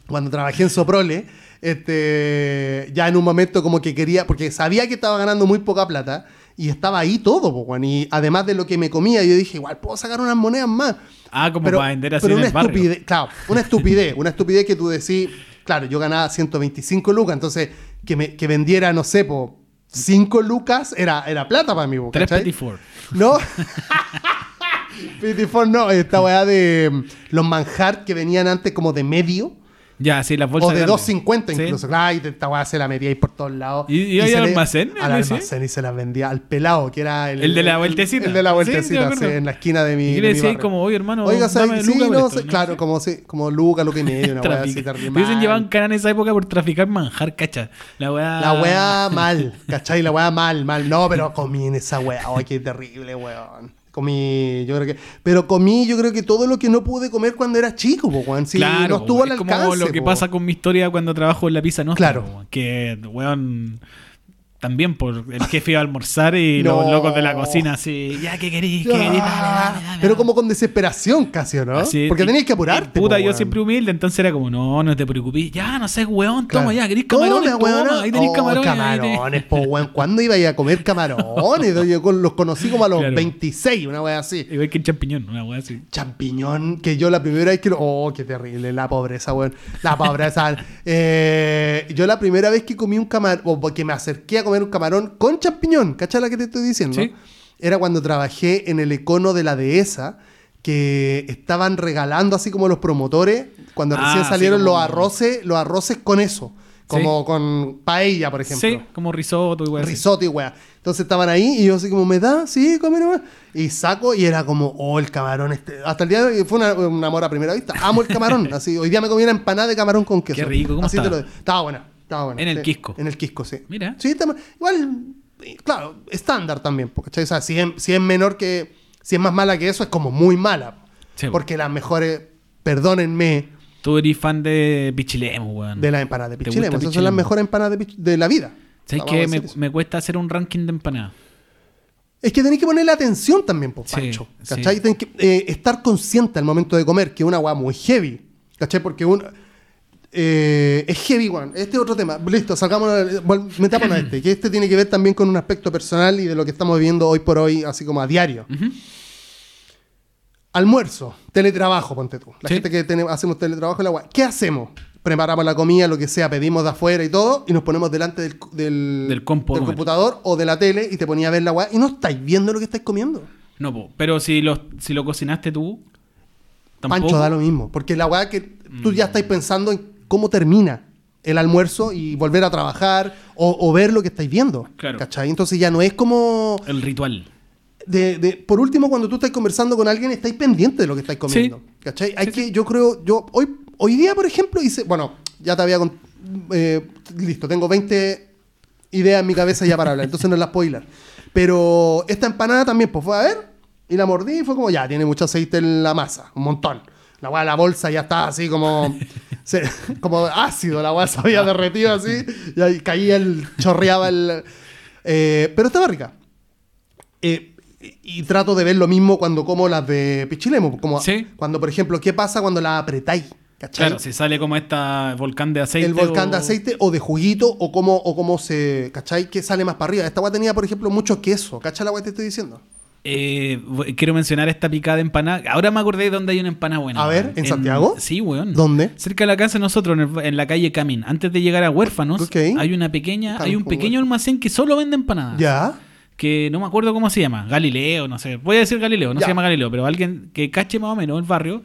A: Cuando trabajé en Soprole, este, ya en un momento como que quería, porque sabía que estaba ganando muy poca plata y estaba ahí todo, po, y además de lo que me comía, yo dije, igual puedo sacar unas monedas más.
B: Ah, como para vender así
A: pero
B: en
A: una
B: el barrio.
A: estupidez, claro, una estupidez, una estupidez que tú decís, claro, yo ganaba 125 lucas, entonces que, me, que vendiera, no sé, po, 5 lucas era, era plata para mí, po,
B: Tres
A: ¿cachai?
B: Petit Four.
A: No. Petit Four no, esta weá de mm, los manjar que venían antes como de medio.
B: Ya, sí, las bolsas
A: O de
B: grandes.
A: 2.50
B: Sí.
A: incluso. Ay, esta weá se la metía ahí por todos lados.
B: ¿Y- y ahí
A: se
B: al almacén,
A: Al almacén y se las vendía al pelado, que era el...
B: El de la vueltecita.
A: El, de la vueltecita,
B: sí, me
A: en la esquina de mi
B: Y le decía como, oye, hermano,
A: Oiga, ¿sabes? Sí, no claro, como, sí, como Luca, Luca y medio, una weá así terrible.
B: Llevado cana en esa época por traficar manjar, cacha. La weá.
A: La weá mal, ¿cachai? La weá mal, mal. No, pero comí en esa weá. Ay, qué terrible, weón. Comí, yo creo que. Pero comí, yo creo que todo lo que no pude comer cuando era chico, po, weón. Sí,
B: claro,
A: no estuvo al
B: es
A: alcance.
B: como lo que
A: po.
B: pasa con mi historia cuando trabajo en la pizza, ¿no?
A: Claro.
B: Que, weón, también por el jefe iba a almorzar y
A: No.
B: los locos de la cocina así, ya, ¿qué querís? ¿Qué querís? Dale, dale, dale,
A: Pero
B: dale".
A: como con desesperación casi, ¿o ¿no?
B: Así,
A: Porque tenías que apurarte.
B: Puta,
A: po,
B: yo siempre humilde, entonces era como, no, no te preocupes. Ya, no sé, weón, toma
A: Claro.
B: ya, ¿querís camarones?
A: Toma, weón.
B: Toma, ahí tenés
A: Oh,
B: camarones.
A: Camarones, po, weón. ¿Cuándo iba a ir a comer camarones? Yo los conocí como a los
B: Claro.
A: 26, una weá así.
B: Igual que el champiñón, una weá así.
A: champiñón que yo la primera vez que lo... Oh, qué terrible, la pobreza, weón. La pobreza. Eh, yo la primera vez que comí un camarón, o que me acerqué a comer un camarón con champiñón, ¿cachai la que te estoy diciendo?
B: Sí.
A: Era cuando trabajé en el econo de la dehesa, que estaban regalando así como los promotores, cuando
B: Ah,
A: recién
B: sí,
A: salieron
B: como-
A: los arroces, los arroces con eso. Como con paella, por ejemplo
B: Sí, como risotto y weá.
A: risotto y weá. Entonces estaban ahí y yo así como, ¿me da? Sí, come nomás. Y saco y era como, oh, el camarón este. Hasta el día de hoy fue una, un amor a primera vista. Amo el camarón. así, hoy día me comí una empanada de camarón con queso.
B: Qué rico, ¿cómo
A: así te lo digo. Estaba buena, buena.
B: En el
A: sí.
B: Quisco.
A: En el Quisco, sí.
B: Mira.
A: Sí, está- igual, claro, estándar también. ¿cachai? O sea, si es, si es menor que, si es más mala que eso, es como muy mala.
B: Sí,
A: porque las mejores, perdónenme,
B: Tú eres fan de Pichilemu, weón.
A: de las empanadas de
B: ¿Te
A: Pichilemu. Esas son las mejores empanadas de, la vida.
B: ¿Sabes
A: decir
B: Me, cuesta hacer un ranking de empanadas.
A: Es que tenéis que ponerle atención también,
B: Sí,
A: Pancho.
B: sí.
A: ¿Cachai? Tenés que eh, estar consciente al momento de comer, que es una weá muy heavy. ¿Cachai? Porque un, eh, es heavy, weón. Este es otro tema. Listo, sacamos, metámonos a este. Que este tiene que ver también con un aspecto personal y de lo que estamos viviendo hoy por hoy, así como a diario. Almuerzo, teletrabajo, ponte tú. La
B: Sí.
A: gente que tenemos- hacemos teletrabajo en la weá. ¿Qué hacemos? Preparamos la comida, lo que sea, pedimos de afuera y todo, y nos ponemos delante del, del, computador o de la tele y te ponía a ver la weá y no estáis viendo lo que estáis comiendo.
B: No, po. pero si lo, si lo cocinaste tú, tampoco.
A: Pancho da lo mismo. Porque la weá que tú ya estás pensando en cómo termina el almuerzo y volver a trabajar o, o ver lo que estáis viendo.
B: Claro.
A: ¿Cachai? Entonces ya no es como.
B: El ritual.
A: De, de- por último, cuando tú estás conversando con alguien, estáis pendiente de lo que estáis comiendo. ¿Cachai? Hay que, yo creo, yo hoy, hoy día, por ejemplo, hice. Bueno, ya te había. cont- eh, listo, tengo 20 ideas en mi cabeza ya para hablar, entonces no las puedo hilar. Pero esta empanada también, pues fue a ver y la mordí y fue como, ya, tiene mucho aceite en la masa, un montón. La weá de la bolsa ya está así como, se- como ácido, la weá se había derretido así y ahí caía el, chorreaba el... eh, pero estaba rica. Eh, y, trato de ver lo mismo cuando como las de Pichilemo. Como
B: Sí.
A: Cuando, por ejemplo, ¿qué pasa cuando las apretáis? ¿Cachai?
B: Claro, si sale como esta volcán de aceite.
A: el volcán de
B: o-
A: aceite o de juguito o cómo, o cómo se, ¿cachai? Que sale más para arriba. Esta agua tenía, por ejemplo, mucho queso. ¿Cachai la agua que te estoy diciendo?
B: Eh, quiero mencionar esta picada de empanada. Ahora me acordé de dónde hay una empanada buena.
A: A ver. ¿en Santiago?
B: Sí, weón.
A: ¿Dónde?
B: Cerca de la casa de nosotros, en, el- en la calle Camin. Antes de llegar a Huérfanos, hay una pequeña, hay un
A: Camin,
B: pequeño almacén que solo vende empanadas.
A: Ya.
B: Que no me acuerdo cómo se llama. Galileo, no sé. Voy a decir Galileo, no
A: Ya.
B: se llama Galileo, pero alguien que cache más o menos el barrio.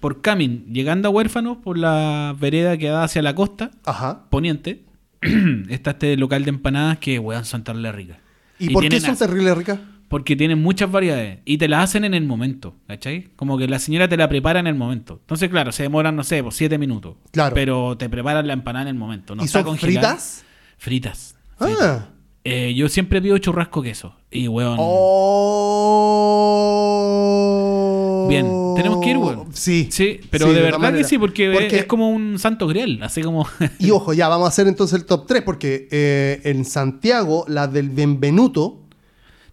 B: Por Camin, llegando a Huérfanos, por la vereda que da hacia la costa,
A: Ajá.
B: poniente, está este local de empanadas que, weón, son tan ricas.
A: ¿Y, por qué son terribles ricas?
B: Porque tienen muchas variedades y te las hacen en el momento, ¿cachai? Como que la señora te la prepara en el momento. Entonces, claro, se demoran, no sé, por siete minutos.
A: Claro.
B: Pero te preparan la empanada en el momento. No
A: ¿Y
B: está
A: son
B: congelada.
A: fritas?
B: Fritas.
A: Ah.
B: Eh, yo siempre pido churrasco queso. Y, weón.
A: Oh.
B: Bien, tenemos que ir, weón.
A: Sí.
B: Sí, pero
A: Sí,
B: de, verdad que sí, porque,
A: Porque-
B: es como un santo grial. Así como.
A: Y ojo, ya vamos a hacer entonces el top 3 porque eh, en Santiago, las del Benvenuto,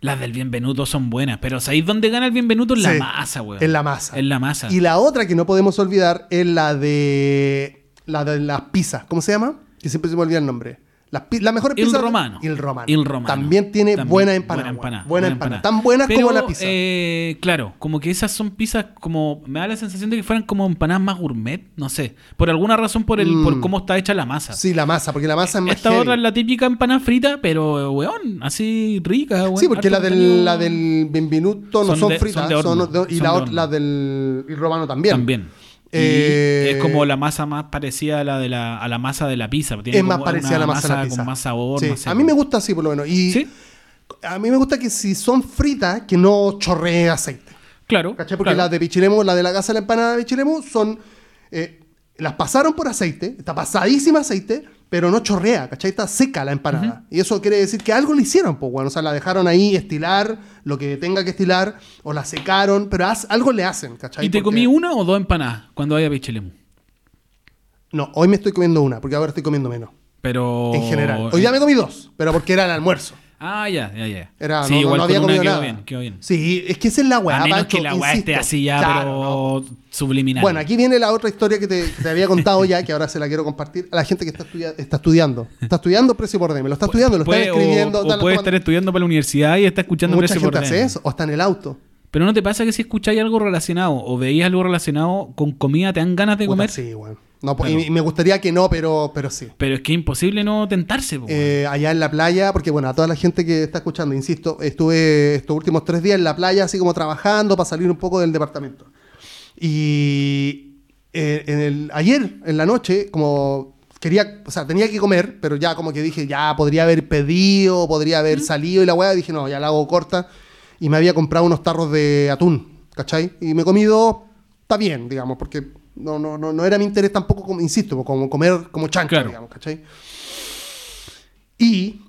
B: Las del Bienvenuto son buenas. Pero ¿sabéis dónde gana el Bienvenuto? En la
A: Sí,
B: masa, weón.
A: en la masa.
B: En la masa.
A: Y la otra que no podemos olvidar es la de la de las pizzas. ¿Cómo se llama? Que siempre se me olvida el nombre. Las pizza.
B: Romano.
A: Il Romano.
B: Il Romano.
A: También tiene
B: También,
A: buena empanada.
B: Buena empanada.
A: Buena empanada. Tan buenas
B: Pero,
A: como la pizza.
B: eh, claro, como que esas son pizzas como. Me da la sensación de que fueran como empanadas más gourmet. No sé. Por alguna razón, por el
A: Mm.
B: por cómo está hecha la masa.
A: sí, la masa, porque la masa es más
B: Esta
A: heavy.
B: otra es la típica empanada frita, pero, weón, así rica, weón.
A: Sí, porque la del, la del Benvenuto no
B: Son
A: son,
B: de-
A: fritas.
B: son de horno,
A: son de- y la, otra- la del Romano también.
B: También.
A: Eh,
B: es como la masa más parecida a la de la, a la masa de la pizza. Tiene
A: es más parecida a la masa de la
B: Con
A: pizza.
B: más sabor.
A: Sí,
B: sé,
A: a mí me gusta así, por lo menos. Y
B: Sí,
A: a mí me gusta que si son fritas, que no chorree aceite.
B: claro.
A: ¿Cachai? Porque
B: claro.
A: las de Pichilemu, la de la casa de la empanada de Pichilemu, son. eh, las pasaron por aceite, está pasadísima aceite, pero no chorrea, ¿cachai? Está seca la empanada. Y eso quiere decir que algo le hicieron, pues bueno, o sea, la dejaron ahí estilar, lo que tenga que estilar, o la secaron, pero haz- algo le hacen, ¿cachai?
B: ¿Y te
A: Porque-
B: comí una o dos empanadas cuando vaya a Pichilemu?
A: No, hoy me estoy comiendo una, porque ahora estoy comiendo menos.
B: Pero.
A: En general. Hoy ya me comí dos, pero porque era el almuerzo.
B: Ah, ya, ya, ya.
A: Era,
B: sí,
A: no,
B: igual
A: no había comido
B: quedó
A: nada.
B: bien, quedó bien.
A: Sí, es que esa es la weá,
B: a menos
A: Pancho,
B: que la weá esté así ya,
A: Claro,
B: pero subliminal.
A: Bueno, aquí viene la otra historia que te, te había contado ya, que ahora se la quiero compartir a la gente que está, estudia- está estudiando. Está estudiando precio por DM, lo está estudiando, lo está
B: Puede- o-
A: escribiendo.
B: o, puede
A: tomando-
B: estar estudiando para la universidad y está escuchando
A: Mucha
B: Precio por
A: hace
B: DM.
A: eso, o está en el auto.
B: Pero ¿no te pasa que si escucháis algo relacionado o veis algo relacionado con comida te dan ganas de
A: Puta,
B: comer?
A: sí, weón. No,
B: Claro.
A: y, me gustaría que no, pero, pero sí.
B: Pero es que es imposible no tentarse.
A: Eh, allá en la playa, porque bueno, a toda la gente que está escuchando, insisto, estuve estos últimos tres días en la playa, así como trabajando para salir un poco del departamento. Y eh, en el, ayer, en la noche, como quería, o sea, tenía que comer, pero ya como que dije, ya podría haber pedido, podría haber salido y la weá, dije, no, ya la hago corta. Y me había comprado unos tarros de atún, ¿cachai? Y me he comido, está bien, digamos, porque no, no, no, no era mi interés tampoco, como, insisto, como comer como chancho,
B: Claro.
A: digamos, ¿cachai? Y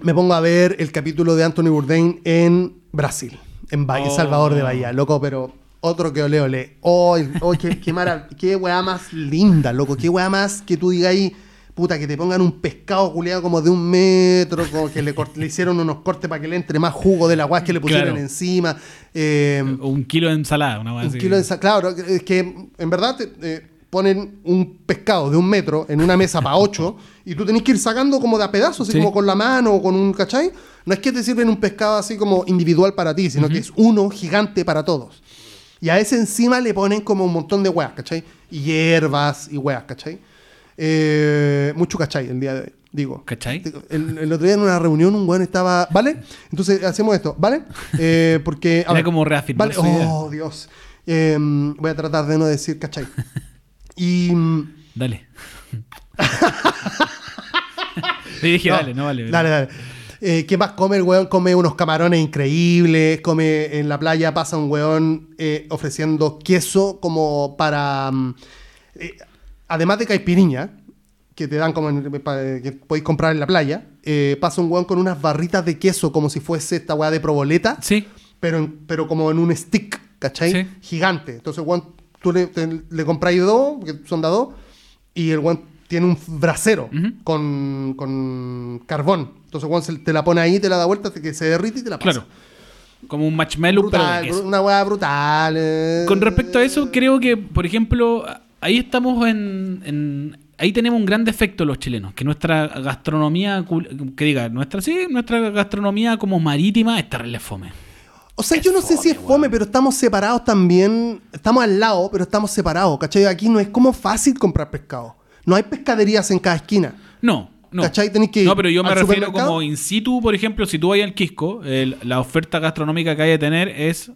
A: me pongo a ver el capítulo de Anthony Bourdain en Brasil, en Bahía,
B: Oh.
A: Salvador de Bahía, loco, pero otro que ole ole. Oh, oh, qué, qué, mara- qué weá más linda, loco, qué weá más que tú digas ahí, puta, que te pongan un pescado culeado como de un metro, como que le, hicieron unos cortes para que le entre más jugo de la weá que le pusieron
B: Claro.
A: encima. Eh,
B: O un kilo de ensalada, una
A: un
B: así.
A: kilo de esa- claro, es que en verdad te- eh, ponen un pescado de un metro en una mesa para ocho y tú tenés que ir sacando como de a pedazos, así
B: Sí.
A: como con la mano o con un, ¿cachai? No es que te sirven un pescado así como individual para ti, sino que es uno gigante para todos. Y a ese encima le ponen como un montón de weas, ¿cachai? Y hierbas y weas, ¿cachai? Eh, mucho cachai el día de hoy, digo.
B: ¿Cachai?
A: El, el otro día en una reunión un weón estaba, ¿vale? Entonces hacemos esto, ¿vale? Eh, porque...
B: Era
A: ver,
B: como reafirmar
A: Vale,
B: su idea.
A: oh Dios. Eh, voy a tratar de no decir cachai. Y... mm,
B: Dale. Le dije,
A: no,
B: dale, no vale.
A: Dale, dale. Eh, ¿Qué más come el weón? Come unos camarones increíbles, come en la playa, pasa un weón eh, ofreciendo queso como para... mm, eh, además de caipiriña, que te dan como en- pa- que podéis comprar en la playa, eh, pasa un weón con unas barritas de queso como si fuese esta weá de proboleta,
B: Sí,
A: pero, en- pero como en un stick, ¿cachai?
B: Sí.
A: Gigante. Entonces, weón, tú le, te- le compráis dos, que son de dos, y el weón tiene un brasero con, con carbón. Entonces, weón, se- te la pone ahí, te la da vuelta, hasta que se derrite y te la pasa.
B: claro. Como un marshmallow, pero de
A: Brutal,
B: queso.
A: una weá brutal. eh.
B: Con respecto a eso, creo que, por ejemplo, ahí estamos en, en- ahí tenemos un gran defecto los chilenos, que nuestra gastronomía, que diga, nuestra sí, nuestra gastronomía como marítima está re fome.
A: O sea,
B: Es
A: yo no sé si es
B: fome,
A: pero estamos separados también. Estamos al lado, pero estamos separados, ¿cachai? Aquí no es como fácil comprar pescado. No hay pescaderías en cada esquina.
B: No, no.
A: ¿Cachai? Tenés que ir
B: No, pero yo me refiero como in situ, por ejemplo, si tú vas al Quisco, el- la oferta gastronómica que hay de tener es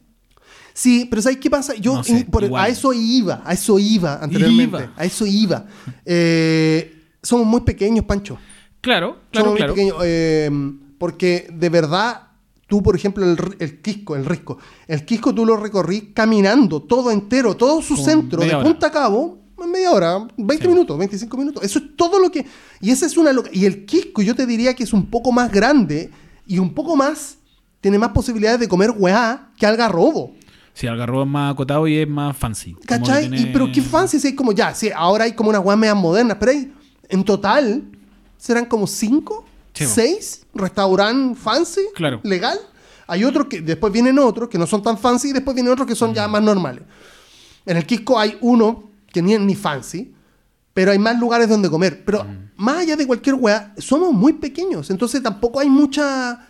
A: Sí, pero ¿sabes qué pasa? Yo
B: No sé,
A: in- por-
B: igual.
A: a eso iba, a eso iba anteriormente.
B: Iba.
A: A eso iba. Eh, somos muy pequeños, Pancho.
B: Claro, claro,
A: somos
B: claro.
A: muy pequeños. eh, porque de verdad, tú, por ejemplo, el, el Quisco, el Risco, el Quisco tú lo recorrí caminando todo entero, todo su centro, de
B: hora.
A: punta a cabo, en media hora, 20
B: Sí.
A: minutos, 25 minutos. Eso es todo lo que. Y esa es una. loca- Y el Quisco, yo te diría que es un poco más grande y un poco más. Tiene más posibilidades de comer weá que algarrobo.
B: Sí, Algarrobo es más acotado y es más fancy.
A: ¿Cachai?
B: tiene-
A: Y, pero qué fancy, si hay como ya, sí, ahora hay como unas weas medias modernas, pero hay, en total, serán como cinco,
B: po.
A: seis restaurantes fancy,
B: Claro.
A: legal. Hay otros que, después vienen otros que no son tan fancy y después vienen otros que son
B: Mm.
A: ya más normales. En el Quisco hay uno que ni es ni fancy, pero hay más lugares donde comer. Pero
B: Mm.
A: más allá de cualquier wea, somos muy pequeños, entonces tampoco hay mucha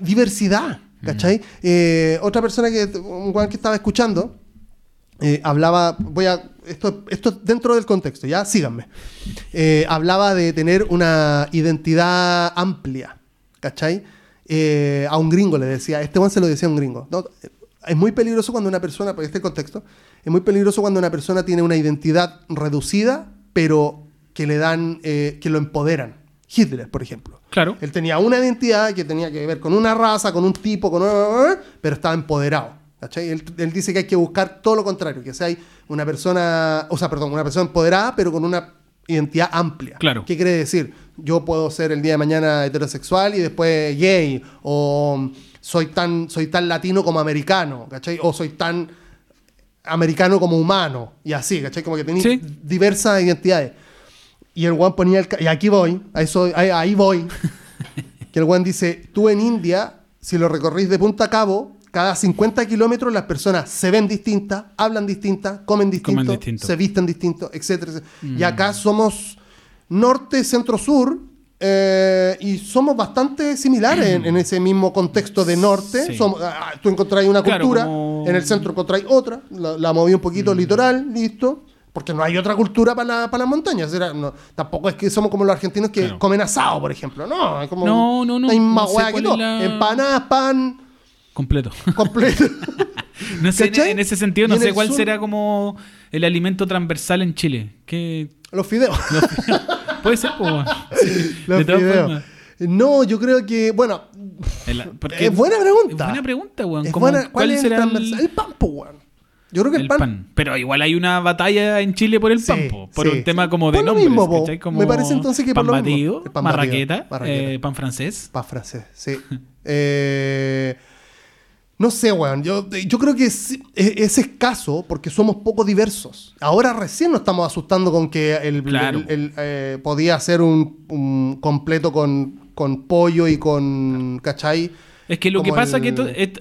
A: diversidad, ¿cachai? Eh, otra persona que, un weón que estaba escuchando, eh, hablaba, voy a, esto, esto dentro del contexto, ya, síganme. Eh, hablaba de tener una identidad amplia, ¿cachai? A un gringo le decía, este one se lo decía a un gringo. No, es muy peligroso cuando una persona, por este contexto, Es muy peligroso cuando una persona tiene una identidad reducida, pero que le dan, que lo empoderan. Hitler, por ejemplo.
B: Claro.
A: Él tenía una identidad que tenía que ver con una raza, con un tipo, con pero estaba empoderado. Él, él dice que hay que buscar todo lo contrario, que sea una persona, o sea, perdón, una persona empoderada, pero con una identidad amplia.
B: Claro.
A: ¿Qué quiere decir? Yo puedo ser el día de mañana heterosexual y después gay, o soy tan, soy tan latino como americano, ¿cachai? O soy tan americano como humano, y así, ¿cachai? Como que tenía
B: Sí.
A: diversas identidades. Y el Juan ponía el... Y aquí voy, ahí, soy, ahí, ahí voy. que el Juan dice, tú en India, si lo recorrís de punta a cabo, cada 50 kilómetros las personas se ven distintas, hablan distintas, comen distinto,
B: Comen distinto.
A: se visten distinto, etcétera, etcétera. Y acá somos norte, centro, sur, eh, y somos bastante similares en, en ese mismo contexto de norte.
B: Sí.
A: Somos- ah, tú encontráis una
B: Claro,
A: cultura,
B: como-
A: en el centro encontráis otra, la, la moví un poquito litoral, listo. Porque no hay otra cultura para, la- para las montañas. Era- no, tampoco es que somos como los argentinos que
B: Claro.
A: comen asado, por ejemplo. No, es como.
B: No, no, no,
A: Hay
B: no
A: más
B: sé
A: hueá que todo.
B: la-
A: Empanadas, pan
B: Completo.
A: completo.
B: No sé, en,
A: ¿Cachai?
B: en ese sentido, no sé
A: el
B: cuál
A: sur-
B: será como el alimento transversal en Chile. ¿Qué
A: Los fideos.
B: puede ser? po, weón.
A: Los
B: de todas
A: fideos.
B: formas.
A: No, yo creo que. Bueno,
B: El-
A: es buena pregunta.
B: Es buena pregunta, weón.
A: ¿Cuál,
B: ¿Cuál
A: es el
B: será
A: transversal? El, pan, po, weón. Yo creo que el,
B: el
A: pan.
B: pan. Pero igual hay una batalla en Chile por el
A: Sí,
B: pan, po, por
A: sí,
B: un tema como de
A: Por lo mismo, Me parece entonces que por
B: pan
A: lo mismo.
B: batido,
A: El pan batido,
B: marraqueta,
A: marraqueta.
B: eh, pan francés.
A: Pan francés, sí. Eh, no sé, weón. Yo, yo creo que es, es- es escaso porque somos poco diversos. Ahora recién nos estamos asustando con que el,
B: Claro.
A: el- el, eh, podía ser un, un completo con, con pollo y con. ¿cachai?
B: Es que lo que pasa es que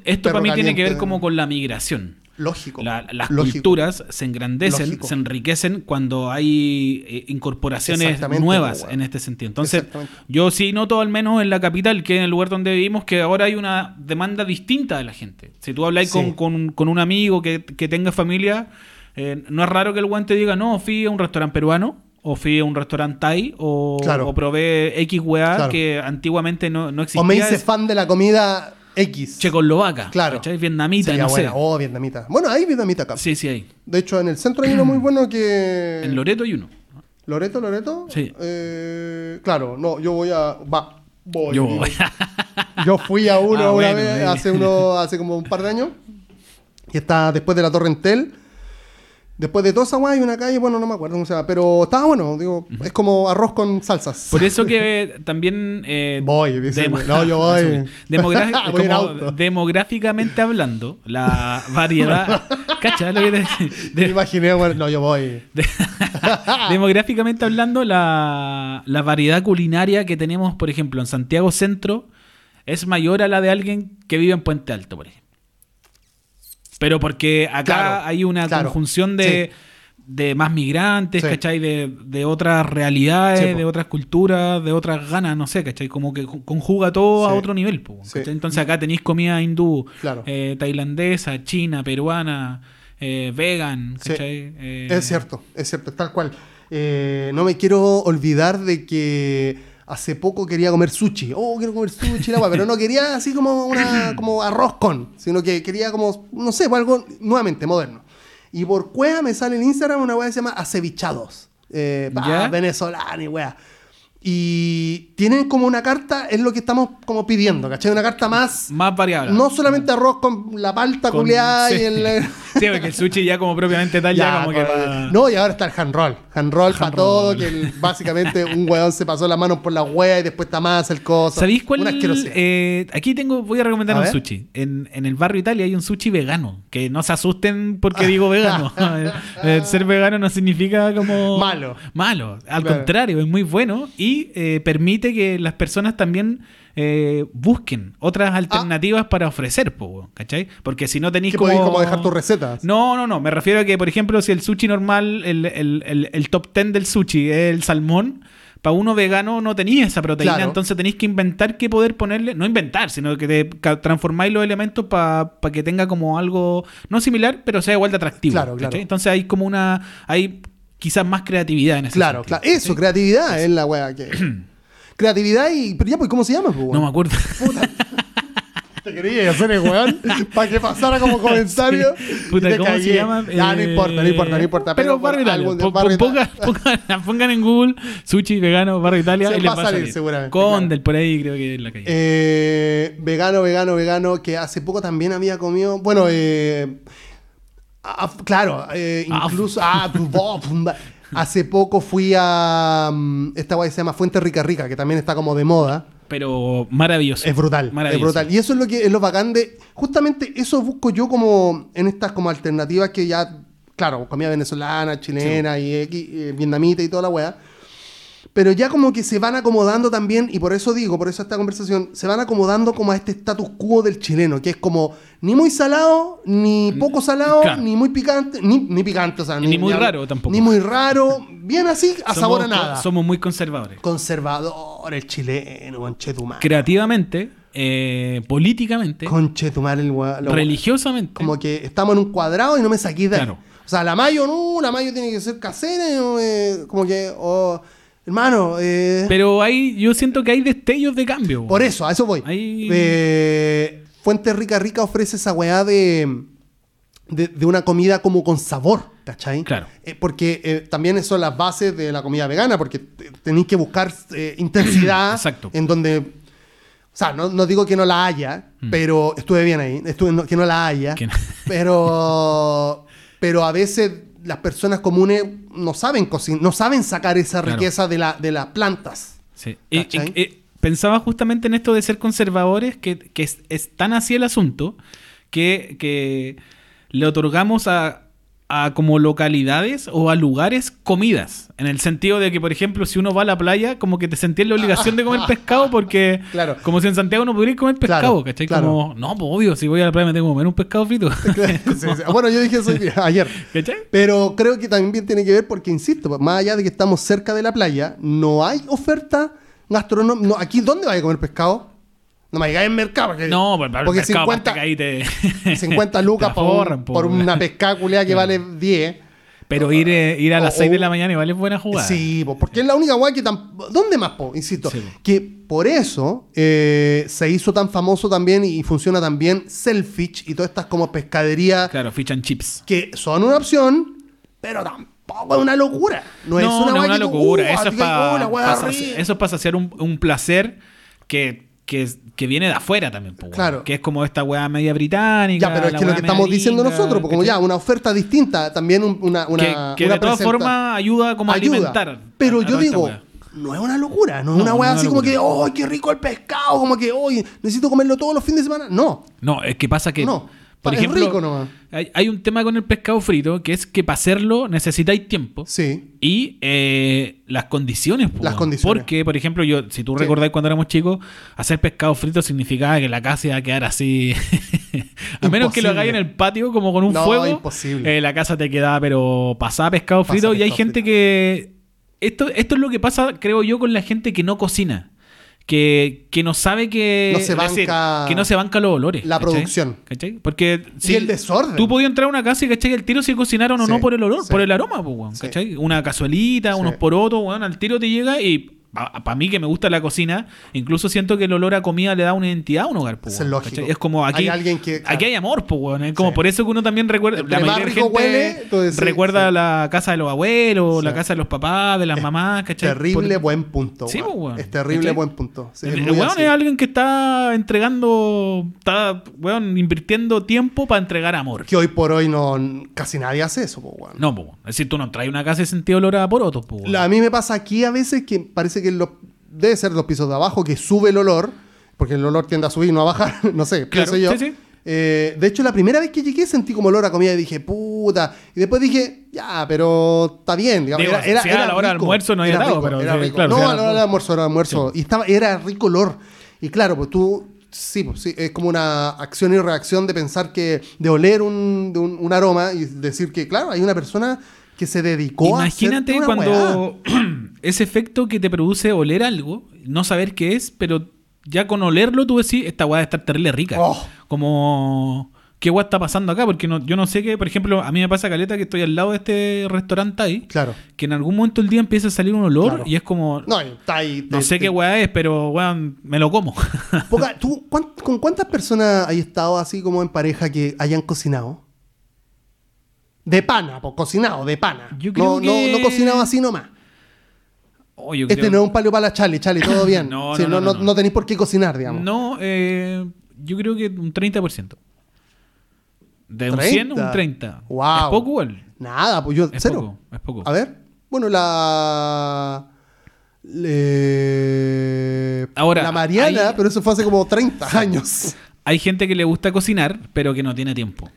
B: esto, para mí tiene que ver como con la migración.
A: Lógico.
B: La- las
A: lógico.
B: culturas se engrandecen,
A: Lógico.
B: se enriquecen cuando hay eh, incorporaciones nuevas
A: weón.
B: en este sentido. Entonces, yo sí noto, al menos en la capital, que en el lugar donde vivimos, que ahora hay una demanda distinta de la gente. Si tú hablas
A: Sí.
B: con, con- con un amigo que, que tenga familia, eh, no es raro que el guante diga, no, fui a un restaurante peruano. O fui a un restaurante Thai o,
A: Claro.
B: o probé X weá
A: Claro.
B: que antiguamente no, no existía.
A: O me hice fan de la comida X.
B: Checoslovaca,
A: Claro.
B: ¿cachai? Vietnamita,
A: Sería
B: no sé.
A: buena. Oh, vietnamita. Bueno, hay vietnamita acá.
B: Sí, sí hay.
A: De hecho, en el centro hay uno muy bueno que.
B: En Loreto hay uno.
A: ¿Loreto, Loreto?
B: Sí.
A: Eh, claro, no, yo voy a. Va, voy.
B: Yo.
A: Yo fui a uno
B: Ah,
A: una
B: bueno,
A: vez, hace, uno, hace como un par de años. Y está después de la Torre Entel. Después de toda esa guay hay una calle, bueno, no me acuerdo cómo se llama, pero estaba bueno, digo, es como arroz con salsas.
B: Por eso que también... eh,
A: Voy,
B: demo-
A: no, yo voy.
B: Demográficamente hablando, la variedad... ¿Cachai? Lo que te-
A: Me
B: de-
A: imaginé, bueno, no, yo voy.
B: de- demográficamente hablando, la, la variedad culinaria que tenemos, por ejemplo, en Santiago Centro es mayor a la de alguien que vive en Puente Alto, por ejemplo. Pero porque acá
A: Claro,
B: hay una
A: claro,
B: conjunción de, de más migrantes,
A: Sí.
B: ¿cachai? De, de otras realidades,
A: Sí,
B: de otras culturas, de otras ganas, no sé, ¿cachai? Como que ju- conjuga todo a otro nivel, po. Entonces acá tenéis comida hindú,
A: Claro.
B: eh, tailandesa, china, peruana, eh, vegan. ¿cachai? Eh,
A: Es cierto, es cierto, tal cual. Eh, no me quiero olvidar de que hace poco quería comer sushi. Oh, quiero comer sushi, la pero no quería así como una como arroz con, sino que quería como, no sé, algo nuevamente moderno. Y por cueva me sale en Instagram una weá que se llama acevichados. Eh,
B: ¿Ya?
A: venezolana y weá. Y tienen como una carta, es lo que estamos como pidiendo, ¿cachai? Una carta más.
B: Más variable.
A: No solamente arroz con la palta
B: Con-
A: culeada
B: sí.
A: y el.
B: Sí, porque el sushi ya como propiamente tal, ya,
A: Ya,
B: como que va-
A: No, y ahora está el hand roll. Hand roll para todo, que el- básicamente un weón se pasó la mano por la wea y después está más el coso.
B: ¿Sabéis cuál?
A: Una
B: eh, aquí tengo, voy a recomendar
A: A
B: un
A: ver.
B: sushi. En, en el barrio Italia hay un sushi vegano. Que no se asusten porque digo vegano. Ser vegano no significa como.
A: Malo.
B: Malo. Al
A: Claro.
B: contrario, es muy bueno y eh, permite que las personas también eh, busquen otras alternativas para ofrecer, po, ¿cachai? Porque si no tenéis como.
A: como dejar tus recetas.
B: No, no, no. Me refiero a que, por ejemplo, si el sushi normal, el, el- el- el top 10 del sushi es el salmón, para uno vegano no tenía esa proteína,
A: Claro.
B: entonces tenéis que inventar qué poder ponerle. No inventar, sino que te transformáis los elementos para que tenga como algo, no similar, pero sea igual de atractivo.
A: Claro, claro.
B: Entonces hay como una. Hay quizás más creatividad en ese
A: Claro,
B: sentido,
A: claro. Eso, creatividad es la wea que. creatividad y. Pero ya, pues, ¿cómo se llama? pues,
B: No me acuerdo.
A: Te quería hacer el weón para que pasara como comentario.
B: Puta,
A: y te
B: ¿cómo se llama?
A: Ya, no
B: Eh,
A: importa, no importa, no importa.
B: Pero, Barrio Italia. pongan, pongan- pongan en Google sushi vegano Barrio Italia
A: Se
B: y les
A: va a salir. seguramente,
B: Condel, por ahí creo que es la calle.
A: Eh, vegano, vegano, vegano, que hace poco también había comido. Bueno, eh, ah, claro, eh,
B: Ah,
A: incluso. ah, bumba. hace poco fui a. mm, Esta guay se llama Fuente Rica Rica, que también está como de moda.
B: Pero maravilloso.
A: Es brutal, es
B: Maravilloso.
A: brutal. Y eso es lo que es lo bacán de. Justamente eso busco yo como en estas como alternativas que ya. Claro, comida venezolana, chilena y X, eh, vietnamita y toda la weá. Pero ya como que se van acomodando también, y por eso digo, por eso esta conversación, se van acomodando como a este status quo del chileno, que es como ni muy salado, ni poco salado,
B: claro.
A: ni muy picante, ni, ni picante, o sea,
B: Ni muy raro tampoco.
A: Ni muy raro, bien así, a
B: Somos
A: sabor a nada.
B: Somos muy conservadores.
A: Conservador, el chileno, conchetumar.
B: Creativamente, eh, políticamente,
A: Conchetumar el lo-
B: religiosamente.
A: Como que estamos en un cuadrado y no me saqué de ahí.
B: Claro.
A: O sea, la mayo no, la mayo tiene que ser casera, eh, como que, hermano, eh,
B: Pero ahí yo siento que hay destellos de cambio.
A: por eso, a eso voy. Eh, Fuente Rica Rica ofrece esa weá de, de, de una comida como con sabor, ¿cachai?
B: Claro.
A: Eh, porque también son las bases de la comida vegana, porque te- tenéis que buscar intensidad
B: Exacto.
A: en donde... O sea, no, no digo que no la haya, pero estuve bien ahí, estuve, no- que no la haya,
B: Mm. No-
A: pero, pero a veces las personas comunes no saben cocinar, no saben sacar esa
B: Claro.
A: riqueza de, la, de las plantas.
B: Sí. Y- y pensaba justamente en esto de ser conservadores, que, que es, es tan así el asunto, que, que le otorgamos a, a como localidades o a lugares comidas. En el sentido de que, por ejemplo, si uno va a la playa, como que te sentías la obligación de comer pescado porque...
A: Claro.
B: Como si en Santiago no pudieras comer pescado,
A: Claro,
B: ¿cachai?
A: claro.
B: Como, no, pues obvio, si voy a la playa me tengo que comer un pescado frito.
A: Sí, sí. Bueno, yo dije eso ayer.
B: ¿Cachai?
A: Pero creo que también tiene que ver porque, insisto, pues, más allá de que estamos cerca de la playa, no hay oferta gastronómica. No, ¿Aquí dónde vais a comer pescado? No me digáis en mercado. Porque,
B: No, pues
A: porque
B: pescado
A: 50,
B: pasa que ahí te...
A: 50
B: te
A: lucas por,
B: forran,
A: por
B: weón.
A: una pescada que vale 10.
B: Pero ir, eh, ir a las
A: O-
B: 6 de la mañana igual es buena jugada.
A: Sí, po, porque es la única guay que tan... ¿Dónde más, po? Insisto.
B: Sí.
A: Que por eso eh, se hizo tan famoso también y funciona también Selfish y todas estas como pescaderías
B: Claro, fish and chips.
A: que son una opción, pero tampoco es una locura. No, es una,
B: no una
A: que tú,
B: locura.
A: uh,
B: eso, es para
A: oh,
B: eso es para saciar un, un placer que, que, es- que viene de afuera también. weón.
A: Claro.
B: Que es como esta weá media británica.
A: Ya, pero es que lo que estamos diciendo nosotros, pues, como ya, una oferta distinta, también un- una, una,
B: que, que
A: una
B: de todas formas ayuda como a alimentar.
A: Pero
B: a- a
A: yo digo, no es una locura, no es
B: No,
A: una weá así
B: una
A: como que. ¡oh, qué rico el pescado! Como que, hoy necesito comerlo todos los fines de semana. No,
B: No, es que pasa que.
A: No,
B: por
A: es
B: ejemplo,
A: rico nomás.
B: hay, hay un tema con el pescado frito que es que para hacerlo necesitáis tiempo.
A: sí.
B: Y eh, las condiciones. po,
A: Las condiciones.
B: Porque, por ejemplo, yo, si tú
A: Sí.
B: recordáis cuando éramos chicos, hacer pescado frito significaba que la casa iba a quedar así. a menos que lo hagáis en el patio, como con un
A: No,
B: fuego.
A: imposible.
B: eh, la casa te quedaba, pero pasaba pescado
A: Pasa
B: frito. y hay gente
A: frito.
B: que. Esto, esto es lo que pasa, creo yo, con la gente que no cocina. Que, que no sabe que.
A: No se
B: decir,
A: banca
B: que no se banca los olores.
A: la
B: ¿cachai?
A: producción.
B: ¿Cachai? Porque.
A: Y el desorden.
B: Tú podías entrar a una casa y cachai el tiro si cocinaron o
A: Sí,
B: no por el olor,
A: sí.
B: por el aroma, pues. ¿cachai? Una cazuelita, unos porotos, weón, al tiro te llega y para mí que me gusta la cocina, incluso siento que el olor a comida le da una identidad a un hogar, pues,
A: Eso es lógico.
B: Es como aquí,
A: Hay alguien que-
B: aquí hay amor, pues, weón, es como
A: Sí.
B: por eso que uno también recuerda,
A: Entre
B: la mayoría de gente
A: huele, entonces
B: recuerda
A: sí.
B: la casa de los abuelos, la casa de los papás, de las mamás, ¿cachai?
A: Terrible
B: Por-
A: buen punto.
B: Sí.
A: Es terrible
B: ¿Cachai?
A: buen punto.
B: El weón
A: así.
B: es alguien que está entregando, está, weón, invirtiendo tiempo para entregar amor.
A: Que hoy por hoy no casi nadie hace eso, weón.
B: No, pues, weón. es decir, tú no traes una casa y sentido olor a porotos, pues, weón.
A: La- a mí me pasa aquí a veces que parece que lo, debe ser los pisos de abajo que sube el olor, porque el olor tiende a subir, no a bajar, no sé,
B: Claro,
A: yo.
B: sí, sí.
A: Eh, de hecho, la primera vez que llegué sentí como olor a comida y dije, puta. Y después dije, ya, pero está bien. digamos,
B: Digo,
A: era, era,
B: si era a la hora del almuerzo no había
A: era rico,
B: pero
A: era
B: sí,
A: rico.
B: claro,
A: no,
B: si
A: a la hora del almuerzo, era almuerzo. Y estaba, era rico olor. Y claro, pues tú, sí, pues sí, es como una acción y reacción de pensar que, de oler un, de un, un aroma y decir que, claro, hay una persona que se dedicó
B: Imagínate
A: a hacer una weá.
B: cuando ese efecto que te produce oler algo, no saber qué es, pero ya con olerlo tú decís, esta weá debe estar terrible rica.
A: Oh.
B: Como, qué guay está pasando acá, porque no, yo no sé qué, por ejemplo, a mí me pasa caleta que estoy al lado de este restaurante ahí,
A: Claro.
B: que en algún momento del día empieza a salir un olor
A: Claro.
B: y es como, no,
A: No, está ahí. te-
B: sé
A: te-
B: qué weá es, pero weón, me lo como.
A: Poca- ¿tú, cuán- ¿Con cuántas personas hay estado así como en pareja que hayan cocinado? De pana, pues cocinado, de pana.
B: Yo creo
A: no,
B: que-
A: no, no cocinado así nomás.
B: Oh, yo
A: Este no es un palio para la Charlie, Charlie, todo bien.
B: No,
A: Sí,
B: no, no,
A: no,
B: no, no.
A: no tenéis por qué cocinar, digamos.
B: No, eh, yo creo que un 30%. De un 100, un 30.
A: Wow.
B: Es poco igual.
A: Nada, pues yo,
B: Es
A: cero.
B: poco, es poco.
A: A ver. Bueno, la. le-
B: Ahora,
A: La Mariana,
B: hay-
A: pero eso fue hace como 30 años.
B: Hay gente que le gusta cocinar, pero que no tiene tiempo.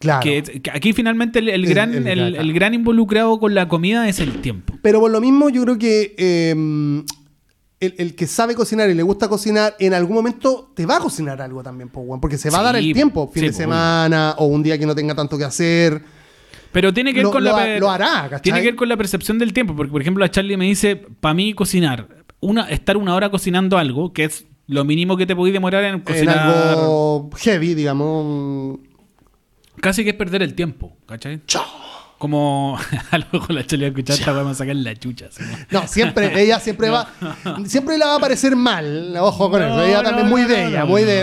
A: Claro.
B: Que, que aquí finalmente el, gran,
A: el-
B: el,
A: claro.
B: el gran involucrado con la comida es el tiempo.
A: Pero por lo mismo, yo creo que eh, el, que sabe cocinar y le gusta cocinar, en algún momento te va a cocinar algo también, porque se va a dar el tiempo, fin
B: sí,
A: de semana o un día que no tenga tanto que hacer.
B: Pero tiene que ver
A: Lo-
B: con
A: lo
B: la
A: lo hará, ¿cachai?
B: Tiene que ver con la percepción del tiempo, porque por ejemplo a Charlie me dice, para mí cocinar, una estar una hora cocinando algo, que es lo mínimo que te podéis demorar en
A: En
B: cocinar,
A: algo heavy, digamos.
B: Casi que es perder el tiempo, ¿cachai?
A: Chao.
B: Como a lo mejor la Charlie va a escuchar esta vamos a sacar la chucha. ¿no?
A: Siempre, ella siempre va. Siempre le va a parecer mal. Ojo con
B: No,
A: eso. Ella
B: no,
A: también muy de ella, muy de.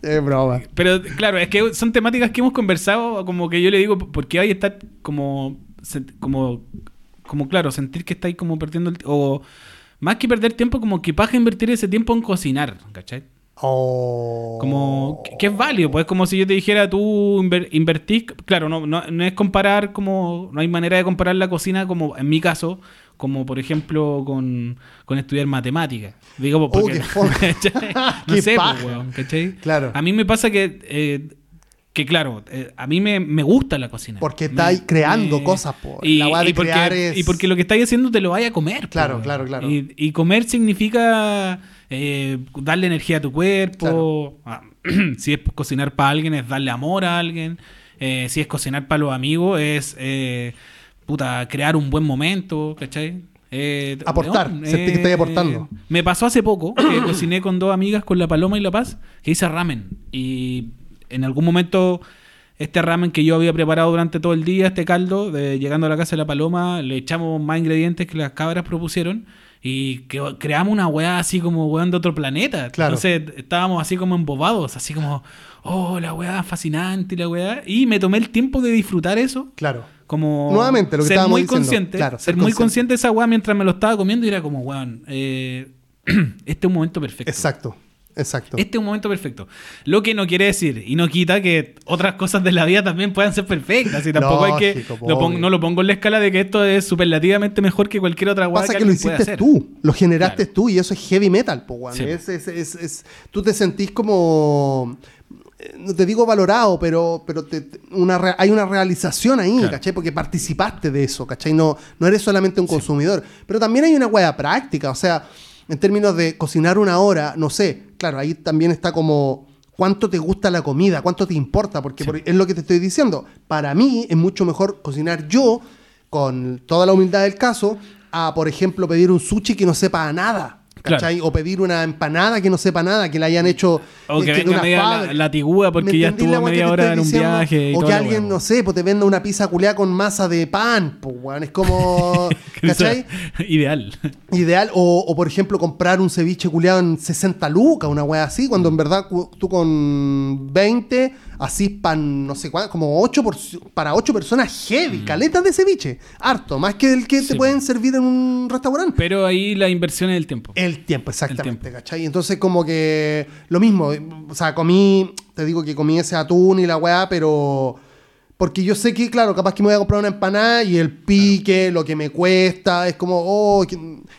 A: Es broma.
B: Pero claro, es que son temáticas que hemos conversado, como que yo le digo, ¿por qué hay estar como, como, como claro, sentir que estáis como perdiendo el o más que perder tiempo, como que paja invertir ese tiempo en cocinar, ¿cachai?
A: Oh.
B: Como que, que es válido, pues es como si yo te dijera tú inver- invertís, claro, no, no, no es comparar como, no hay manera de comparar la cocina como, en mi caso, como por ejemplo con, con estudiar matemáticas. Digo, porque,
A: Oh, qué
B: no
A: Qué
B: sé, pues, weón, ¿cachai?
A: Claro.
B: A mí me pasa que, eh, que claro, eh, a mí me, me gusta la cocina.
A: Porque estáis creando
B: me-
A: cosas, po.
B: Y,
A: La
B: y porque,
A: crear es-
B: y porque lo que estáis haciendo te lo vaya a comer.
A: Claro, claro, claro.
B: Y, y comer significa eh, darle energía a tu cuerpo. Ah, si es cocinar para alguien, es darle amor a alguien. Eh, si es cocinar para los amigos, es eh, puta, crear un buen momento, ¿cachai? Eh,
A: Aportar, sentir que estáis aportando.
B: Me pasó hace poco que cociné con dos amigas, con la Paloma y la Paz, que hice ramen. Y en algún momento, este ramen que yo había preparado durante todo el día, este caldo, de, llegando a la casa de la Paloma, le echamos más ingredientes que las cabras propusieron. Y que, creamos una weá así como weón de otro planeta.
A: Claro.
B: Entonces estábamos así como embobados, así como, oh, la weá fascinante y la weá. Y me tomé el tiempo de disfrutar eso
A: Claro.
B: como
A: Nuevamente, lo que
B: ser muy
A: diciendo.
B: consciente
A: Claro,
B: ser,
A: ser
B: muy
A: consciente.
B: consciente de esa weá mientras me lo estaba comiendo y era como weón eh, este es un momento perfecto
A: Exacto. Exacto.
B: este es un momento perfecto lo que no quiere decir y no quita que otras cosas de la vida también puedan ser perfectas y tampoco hay que
A: Lógico,
B: lo pon-
A: obvio.
B: no lo pongo en la escala de que esto es superlativamente mejor que cualquier otra weá
A: Pasa que,
B: que
A: lo hiciste
B: hacer.
A: tú, lo generaste
B: Claro.
A: tú y eso es heavy metal, po.
B: Sí.
A: Es- es- es- es- tú te sentís como, eh, no te digo valorado, pero, pero te- una hay una realización ahí,
B: Claro.
A: ¿cachai? Porque participaste de eso, ¿cachai? No, no eres solamente un consumidor. Pero también hay una hueá práctica, o sea, en términos de cocinar una hora, no sé, claro, ahí también está como... ¿Cuánto te gusta la comida? ¿Cuánto te importa? Porque por- es lo que te estoy diciendo. Para mí es mucho mejor cocinar yo, con toda la humildad del caso, a, por ejemplo, pedir un sushi que no sepa a nada. O pedir una empanada que no sepa nada, que la hayan hecho
B: O
A: eh,
B: que
A: de
B: venga
A: una
B: media la-
A: fábrica.
B: latigúa porque
A: ¿Me
B: ya estuvo
A: la weá
B: media hora en un
A: diciendo?
B: viaje y
A: O que
B: la
A: alguien,
B: weá.
A: no sé, pues te venda una pizza culeada con masa de pan, pues, weón. Es como. ¿Cachai?
B: ideal
A: Ideal. O, o, por ejemplo, comprar un ceviche culeado en 60 lucas, una wea así, cuando en verdad tú con 20 así pan, no sé cuánto, como 8 para 8 personas heavy, caletas de ceviche. Harto, más que el que
B: Mm. Sí.
A: te pueden servir en un restaurante.
B: pero ahí la inversión es el tiempo
A: El tiempo, exactamente,
B: El tiempo.
A: ¿cachai? Entonces, como que lo mismo, o sea, comí, te digo que comí ese atún y la weá, pero. Porque yo sé que, claro, capaz que me voy a comprar una empanada y el pique, lo que me cuesta, es como, oh,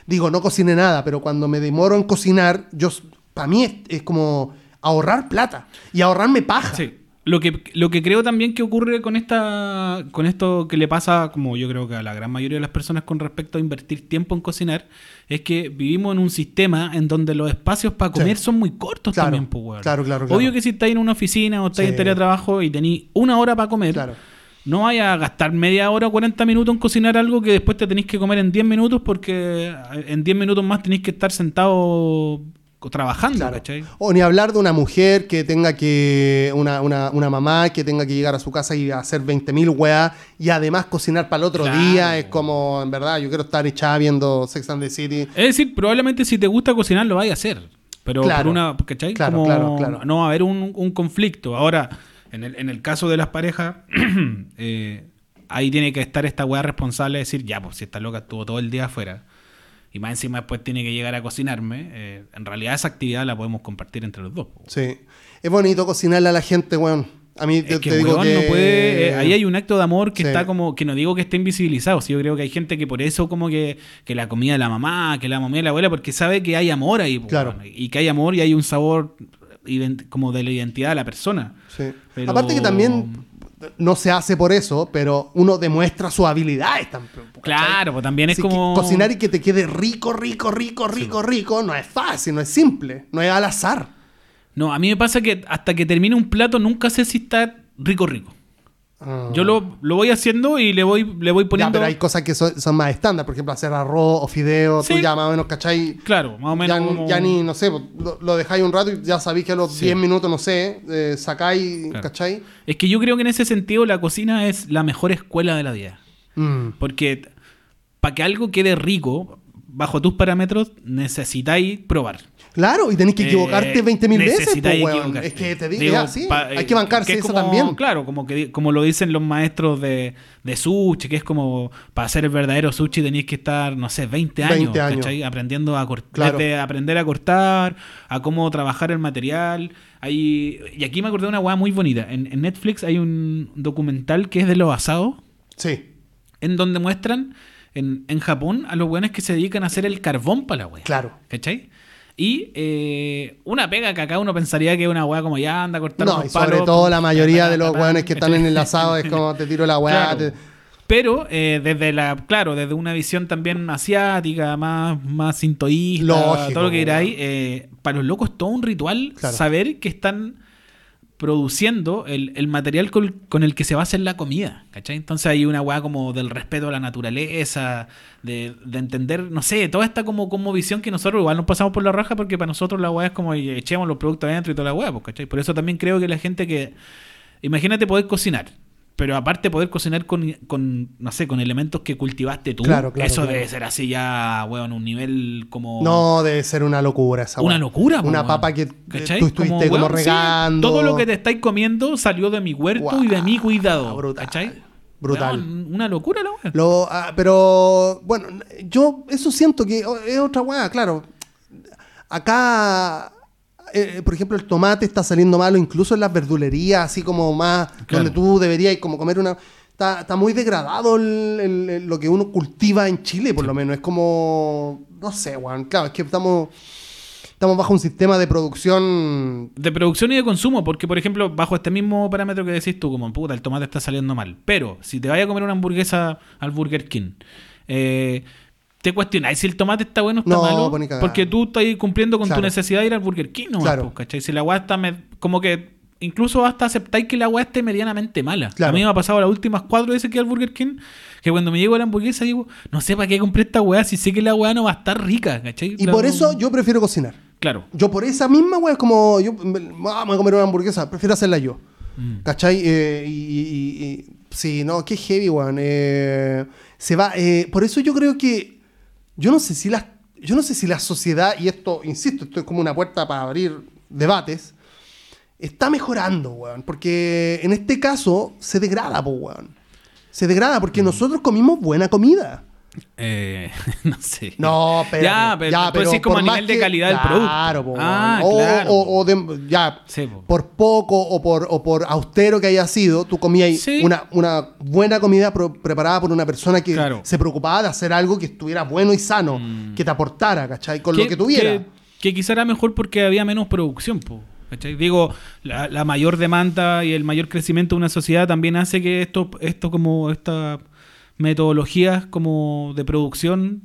A: digo, no cocine nada, pero cuando me demoro en cocinar, yo, para mí es, es como ahorrar plata y ahorrarme paja.
B: Sí. Lo que, lo que creo también que ocurre con esta con esto que le pasa, como yo creo que a la gran mayoría de las personas con respecto a invertir tiempo en cocinar, es que vivimos en un sistema en donde los espacios para comer
A: Sí.
B: son muy cortos
A: Claro,
B: también, pues,
A: claro, claro, claro.
B: Obvio que si estáis en una oficina o estáis
A: Sí.
B: en teletrabajo y tenéis una hora para comer,
A: Claro.
B: no vaya a gastar media hora o 40 minutos en cocinar algo que después te tenéis que comer en 10 minutos porque en 10 minutos más tenéis que estar sentado trabajando,
A: Claro.
B: ¿cachai?
A: O ni hablar de una mujer que tenga que. Una, una, una mamá que tenga que llegar a su casa y hacer 20.000 weas y además cocinar para el otro
B: Claro.
A: día. Es como, en verdad, yo quiero estar echada viendo Sex and the City.
B: Es decir, probablemente si te gusta cocinar lo vayas a hacer. Pero
A: Claro.
B: por una, ¿cachai?
A: Claro,
B: Como
A: claro, claro.
B: no va a haber un, un conflicto. Ahora, en el, en el caso de las parejas, eh, ahí tiene que estar esta weá responsable de decir, ya, pues si esta loca estuvo todo el día afuera y más encima después tiene que llegar a cocinarme, eh, en realidad esa actividad la podemos compartir entre los dos.
A: Sí. Es bonito cocinarle a la gente, weón. A mí te,
B: Es que,
A: te digo
B: weón,
A: que.
B: no puede. eh, ahí hay un acto de amor que
A: Sí.
B: está como. Que no digo que esté invisibilizado. Sí, yo creo que hay gente que por eso, como que, que la comida de la mamá, que la mamá de la abuela, porque sabe que hay amor ahí.
A: Claro.
B: weón, y que hay amor y hay un sabor como de la identidad de la persona.
A: Sí.
B: Pero-
A: Aparte que también no se hace por eso, pero uno demuestra sus habilidades.
B: Claro, pues también es
A: Así
B: como.
A: cocinar y que te quede rico, rico, rico, rico, rico, no es fácil, no es simple, no es al azar.
B: No, a mí me pasa que hasta que termine un plato nunca sé si está rico, rico.
A: Ah.
B: Yo lo, lo voy haciendo y le voy, le voy
A: Ya,
B: poniendo.
A: pero hay cosas que son, son más estándar, por ejemplo, hacer arroz o fideo, tú
B: Sí.
A: ya más o menos, ¿cachai?
B: Claro, más o menos.
A: ya,
B: como-
A: ya ni, no sé, lo, lo dejáis un rato y ya sabéis que a los
B: Sí.
A: 10 minutos, no sé, eh, sacáis,
B: Claro.
A: ¿cachai?
B: Es que yo creo que en ese sentido la cocina es la mejor escuela de la vida.
A: Mm.
B: Porque para que algo quede rico, bajo tus parámetros, necesitáis probar.
A: Claro, y tenéis que
B: Eh,
A: equivocarte 20.000 veces,
B: necesitáis
A: weón. Es que te digo, así,
B: pa-
A: hay que bancarse
B: es
A: eso también.
B: Claro, como, que, como lo dicen los maestros de, de sushi, que es como para hacer el verdadero sushi tenéis que estar, no sé, 20 años,
A: 20 años.
B: ¿cachai? Aprendiendo a cortar,
A: Claro.
B: desde aprender a cortar, a cómo trabajar el material. Hay, y aquí me acordé de una weá muy bonita. En, en Netflix hay un documental que es de los asados
A: Sí,
B: en donde muestran en, en Japón a los buenos que se dedican a hacer el carbón para la wea.
A: claro.
B: ¿Cachai? Y eh, una pega que acá uno pensaría que es una weá como ya anda a cortar
A: No, y sobre
B: palos,
A: todo la mayoría
B: ta,
A: de los weones que están
B: ¿cachai?
A: en el asado es como te tiro la weá.
B: Claro.
A: te-
B: Pero eh, desde la, claro, desde una visión también asiática, más, más sintoísta,
A: Lógico,
B: todo lo que queráis, eh, para los locos es todo un ritual
A: Claro.
B: saber que están produciendo el, el material con, con el que se va a hacer la comida, ¿cachai? Entonces hay una weá como del respeto a la naturaleza, de, de entender, no sé, toda esta como, como visión que nosotros igual nos pasamos por la raja porque para nosotros la weá es como echemos los productos adentro y toda la weá, pues, ¿cachai? Por eso también creo que la gente que... Imagínate poder cocinar, pero aparte poder cocinar con, con, no sé, con elementos que cultivaste tú,
A: Claro, claro,
B: eso
A: claro.
B: debe ser así ya, weón, un nivel como...
A: No, debe ser una locura esa
B: Una
A: weá.
B: locura,
A: Una
B: weón.
A: papa que
B: ¿Cachai?
A: tú estuviste como,
B: weón, sí,
A: regando.
B: todo lo que te estáis comiendo salió de mi huerto y de mi cuidado.
A: brutal,
B: ¿Cachai?
A: brutal.
B: Weón, una locura la weón.
A: Lo, ah, pero, bueno, yo eso siento que es otra weá, claro. Acá, eh, por ejemplo, el tomate está saliendo malo incluso en las verdulerías, así como más,
B: Claro.
A: donde tú deberías como comer una... Está, está muy degradado el- el- el- lo que uno cultiva en Chile, por lo menos. Es como, no sé, weón. Claro, es que estamos, estamos bajo un sistema de producción...
B: De producción y de consumo, porque por ejemplo, bajo este mismo parámetro que decís tú, como puta, el tomate está saliendo mal. Pero si te vayas a comer una hamburguesa al Burger King, eh, te cuestionáis si el tomate está bueno o está
A: No,
B: malo.
A: pues.
B: Porque tú estás cumpliendo con
A: Claro.
B: tu necesidad de ir al Burger King, ¿no?
A: Claro.
B: ¿cachai? Si la weá está me- como que incluso hasta aceptáis que la weá esté medianamente mala.
A: Claro.
B: A mí me ha pasado las últimas cuatro veces que al Burger King, que cuando me llego a la hamburguesa digo, no sé para qué compré esta weá si sé que la weá no va a estar rica, ¿cachai?
A: Y
B: La-
A: por eso yo prefiero cocinar.
B: Claro.
A: Yo por esa misma weá, es como, yo me- vamos a comer una hamburguesa, prefiero hacerla yo.
B: Mm.
A: ¿Cachai? Eh, y, y- y- sí, no, qué heavy, weón. Eh, se va, eh, por eso yo creo que, yo no sé si la, yo no sé si la sociedad, y esto, insisto, esto es como una puerta para abrir debates, está mejorando, weón. Porque en este caso se degrada, po, weón. Se degrada
B: Mm.
A: porque nosotros comimos buena comida.
B: Eh, no sé.
A: No, pero.
B: Ya, pero tú decís como
A: por
B: a
A: más
B: nivel de
A: que-
B: calidad del
A: Claro,
B: producto.
A: po,
B: Ah,
A: o,
B: claro.
A: o- o de- ya,
B: Sí, po.
A: por poco o por, o por austero que haya sido, tú comías
B: Sí.
A: una, una buena comida pro- preparada por una persona que
B: Claro.
A: se preocupaba de hacer algo que estuviera bueno y sano, que te aportara, ¿cachai? Con lo que tuviera.
B: Que, que quizá era mejor porque había menos producción, po, ¿cachai? Digo, la, la mayor demanda y el mayor crecimiento de una sociedad también hace que esto, esto como estas metodologías como de producción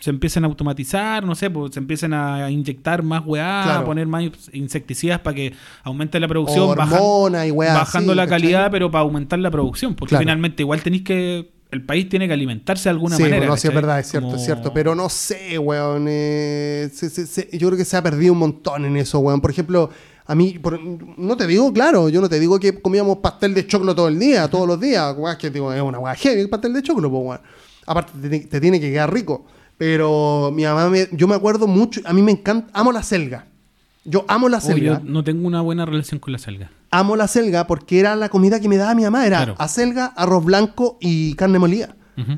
B: se empiecen a automatizar, no sé, pues se empiecen a inyectar más weá,
A: Claro.
B: a poner más insecticidas para que aumente la producción,
A: O
B: bajan-
A: hormonas y weá
B: bajando la
A: ¿cachai?
B: calidad, pero para aumentar la producción, porque
A: Claro.
B: finalmente igual tenéis que el país tiene que alimentarse de alguna
A: sí,
B: manera.
A: bueno, sí, es verdad, es cierto,
B: Como-
A: es cierto. Pero no sé, weón. eh, se- se- se- yo creo que se ha perdido un montón en eso, weón. Por ejemplo, a mí, por- no te digo, claro, yo no te digo que comíamos pastel de choclo todo el día, todos los días. Que digo, es una heavy el pastel de choclo, pues, weón. Aparte, te, te tiene que quedar rico. Pero mi mamá, me- yo me acuerdo mucho, a mí me encanta, amo la selga. Yo amo la
B: Oh,
A: selga.
B: yo no tengo una buena relación con la selga.
A: Amo la selga porque era la comida que me daba mi mamá. Era
B: Claro.
A: acelga, arroz blanco y carne molida.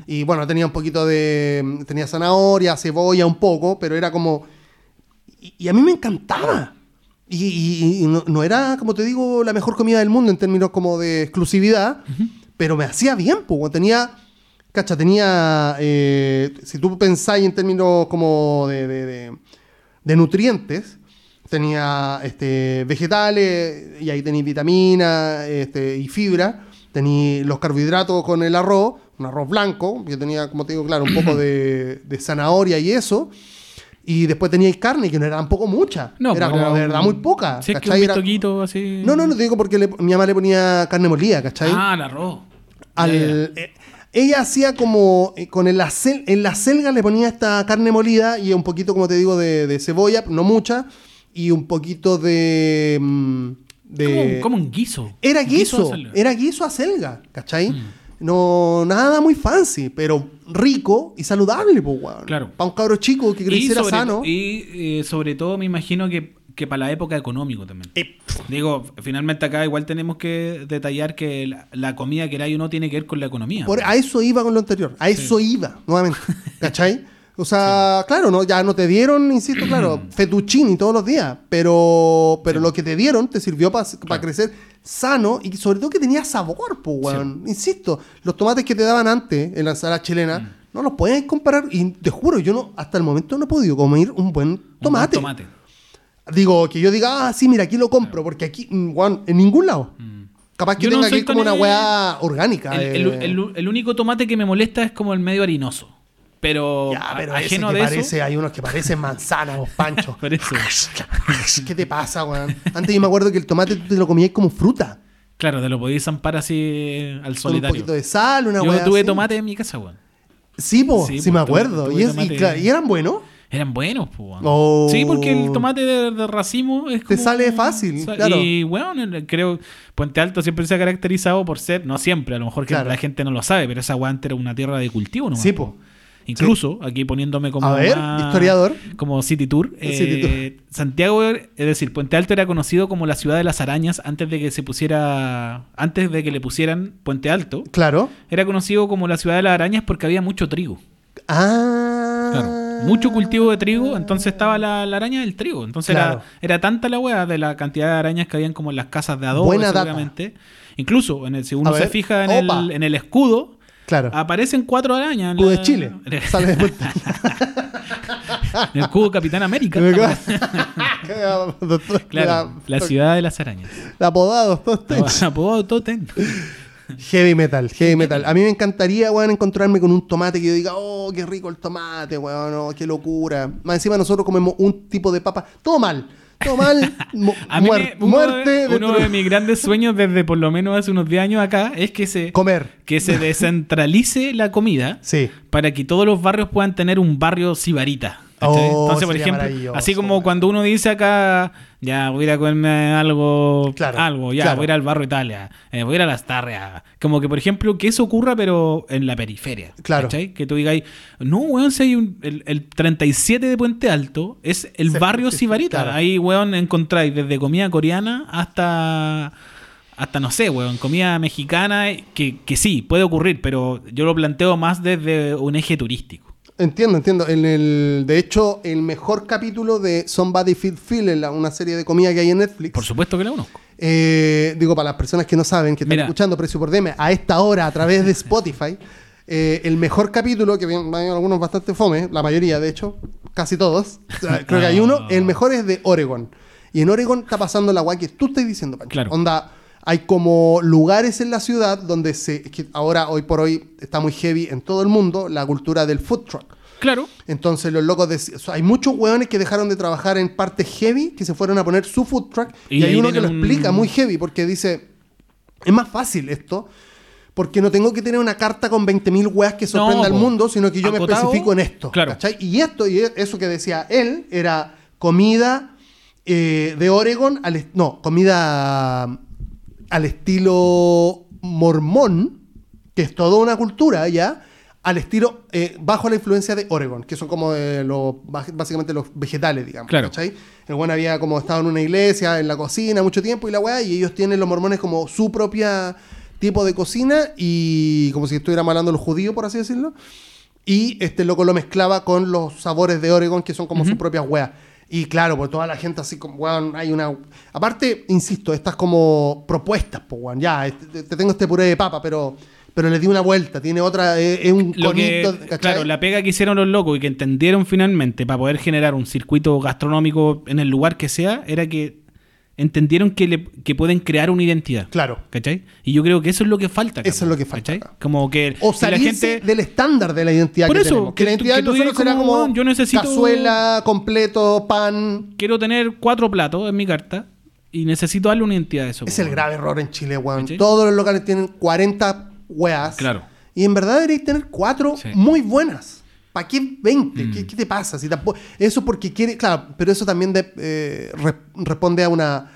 A: Y bueno, tenía un poquito de. Tenía zanahoria, cebolla, un poco, pero era como. Y, y a mí me encantaba. Y, y- y no, no era, como te digo, la mejor comida del mundo en términos como de exclusividad, pero me hacía bien, pues. Tenía. Cacha, tenía. eh, si tú pensáis en términos como de, de- de- de nutrientes, tenía este, vegetales, y ahí tenéis vitaminas este, y fibra. Tenía los carbohidratos con el arroz, un arroz blanco, que tenía, como te digo, claro, un poco de, de zanahoria y eso. Y después teníais carne, que no era tampoco mucha.
B: No,
A: era
B: pues
A: como de
B: un-
A: verdad muy poca.
B: Sí, es que un
A: Era-
B: así.
A: No, no, no te digo porque le- mi mamá le ponía carne molida, ¿cachai?
B: Ah, el arroz.
A: Al- eh, ella hacía como eh, con el acel- en la selga le ponía esta carne molida y un poquito, como te digo, de, de cebolla, no mucha, y un poquito de. mm, de
B: Como, un- guiso.
A: era guiso, era guiso a selga, ¿cachai?
B: Mm.
A: No, nada muy fancy, pero rico y saludable, pues, weón.
B: Claro.
A: Para un cabro chico que creciera sano.
B: y eh, sobre todo me imagino que, que para la época económico también.
A: Eh,
B: Digo, finalmente acá igual tenemos que detallar que la, la comida que era y uno tiene que ver con la economía.
A: Por- a eso iba con lo anterior, a eso iba, nuevamente. ¿Cachai? O sea, claro, no, ya no te dieron, insisto, claro, fettuccini todos los días, pero, pero lo que te dieron te sirvió para
B: Claro.
A: crecer sano y sobre todo que tenía sabor, pues, weón. Insisto, los tomates que te daban antes en la ensalada chilena,
B: Mm.
A: no los puedes comparar y te juro, yo no hasta el momento no he podido comer un buen
B: Un buen
A: tomate.
B: tomate.
A: Digo, que yo diga, ah, sí, mira, aquí lo compro, porque aquí, mm, weón, en ningún lado. Capaz que
B: Yo no
A: tenga
B: soy
A: aquí como una weá orgánica.
B: El, el-
A: eh.
B: el- el único tomate que me molesta es como el medio harinoso. Pero,
A: Ya, pero
B: ajeno de
A: parece,
B: eso.
A: hay unos que parecen manzanas, vos, Pancho. ¿Qué te pasa, weón? Antes yo me acuerdo que el tomate tú te lo comías como fruta.
B: Claro, te lo podéis zampar así al
A: Con un
B: solitario.
A: poquito de sal, una
B: Yo tuve
A: así.
B: tomate en mi casa, weón.
A: Sí, po,
B: Sí,
A: sí,
B: po,
A: me acuerdo.
B: tuve
A: y, es- y eran buenos.
B: Eran buenos, pues, weón.
A: Oh.
B: Sí, porque el tomate de, de racimo es
A: Te
B: como-
A: sale fácil, claro.
B: Y, weón, el- creo Puente Alto siempre se ha caracterizado por ser, no siempre, a lo mejor que
A: Claro.
B: la gente no lo sabe, pero esa antes era una tierra de cultivo, ¿no?
A: Sí, po.
B: Incluso, aquí poniéndome como
A: A ver, historiador.
B: como City Tour, eh,
A: City
B: Santiago, es decir, Puente Alto era conocido como la ciudad de las arañas antes de que se pusiera, antes de que le pusieran Puente Alto,
A: Claro.
B: era conocido como la ciudad de las arañas porque había mucho trigo.
A: Ah.
B: Claro. Mucho cultivo de trigo, entonces estaba la, la araña del trigo. Entonces
A: Claro.
B: era, era tanta la weá de la cantidad de arañas que habían como en las casas de adobo,
A: Buena data.
B: Incluso, en el, si uno
A: A
B: se
A: ver,
B: fija en el, en el escudo,
A: Claro.
B: aparecen cuatro arañas. la-
A: de Chile. Sale de vuelta.
B: En el escudo Capitán América. Claro, la ciudad de las arañas.
A: Apodado, este-
B: Apodado Totem.
A: Heavy metal, heavy metal. A mí me encantaría, weón, encontrarme con un tomate que yo diga, oh, qué rico el tomate, weón, oh, qué locura. Más encima nosotros comemos un tipo de papa. Todo mal, todo mal. mu-
B: A mí
A: muer-
B: me- uno,
A: muerte.
B: de, uno
A: dentro-
B: de mis grandes sueños desde por lo menos hace unos 10 años acá es que se,
A: Comer.
B: que se descentralice la comida
A: Sí.
B: para que todos los barrios puedan tener un barrio sibarita.
A: Oh,
B: Entonces, por ejemplo, así como cuando uno dice acá, ya voy a ir a comerme algo,
A: Claro,
B: algo, ya
A: claro.
B: voy a ir al barrio Italia, eh, voy a ir a las Tarrias. Como que, por ejemplo, que eso ocurra, pero en la periferia.
A: Claro.
B: ¿cachai? Que tú digas, no, weón, si hay un, el, el 37 de Puente Alto es el barrio sibarita.
A: claro.
B: Ahí, weón, encontráis desde comida coreana hasta hasta no sé, weón, comida mexicana, que, que sí, puede ocurrir, pero yo lo planteo más desde un eje turístico.
A: Entiendo, entiendo. En el, de hecho, el mejor capítulo de Somebody Feel, la- una serie de comida que hay en Netflix.
B: Por supuesto que la conozco.
A: Eh, digo, para las personas que no saben, que están
B: Mira.
A: escuchando Precio por DM a esta hora a través de Spotify, eh, el mejor capítulo, que hay algunos bastante fome, la mayoría de hecho, casi todos, creo que hay uno, el mejor es de Oregon. Y en Oregon está pasando la guay que tú estás diciendo, Pancho.
B: Claro.
A: Onda, hay como lugares en la ciudad donde se, que ahora, hoy por hoy, está muy heavy en todo el mundo la cultura del food truck.
B: Claro.
A: Entonces los locos, o sea, hay muchos hueones que dejaron de trabajar en parte heavy, que se fueron a poner su food truck, y,
B: Y
A: hay uno que lo
B: un-
A: explica muy heavy, porque dice, es más fácil esto, Porque no tengo que tener una carta con 20.000 weas que sorprenda al mundo, sino que yo me especifico en esto.
B: claro.
A: ¿cachai? Y esto, y eso que decía él, era comida eh, de Oregon, al, no, comida al estilo mormón, que es toda una cultura ya, al estilo eh, bajo la influencia de Oregon, que son como eh, los, básicamente los vegetales, digamos.
B: Claro.
A: ¿cachai? El bueno había como estado en una iglesia, en la cocina, mucho tiempo y la weá, y ellos tienen los mormones como su propia tipo de cocina y como si estuviéramos hablando de los judíos, por así decirlo. Y este loco lo mezclaba con los sabores de Oregon, que son como sus propias weas. Y claro, pues toda la gente así como, weón, hay una... Aparte, insisto, estas como propuestas, pues, weón, ya, este- te tengo este puré de papa, pero, pero le di una vuelta, tiene otra, es, es un
B: Lo
A: conito,
B: claro, la pega que hicieron los locos y que entendieron finalmente para poder generar un circuito gastronómico en el lugar que sea, era que entendieron que, le- que pueden crear una identidad.
A: Claro.
B: ¿Cachai? Y yo creo que eso es lo que falta.
A: Eso es lo que falta
B: ¿cachai?
A: acá.
B: Como que,
A: O
B: que la gente...
A: del estándar de la identidad
B: Por
A: que
B: eso,
A: tenemos. Que,
B: que
A: la identidad de nosotros será
B: como,
A: como
B: "Weón, yo necesito-
A: cazuela, completo, pan.
B: Quiero tener cuatro platos en mi carta y necesito darle una identidad a eso.
A: Es el grave error en Chile, weón. Todos los locales tienen 40 weas.
B: Claro.
A: Y en verdad deberéis tener cuatro
B: Sí.
A: muy buenas. ¿Para qué 20?
B: Mm.
A: ¿Qué, qué te pasa? Si tampoco, eso porque quiere, claro, pero eso también de- eh, re- responde a una...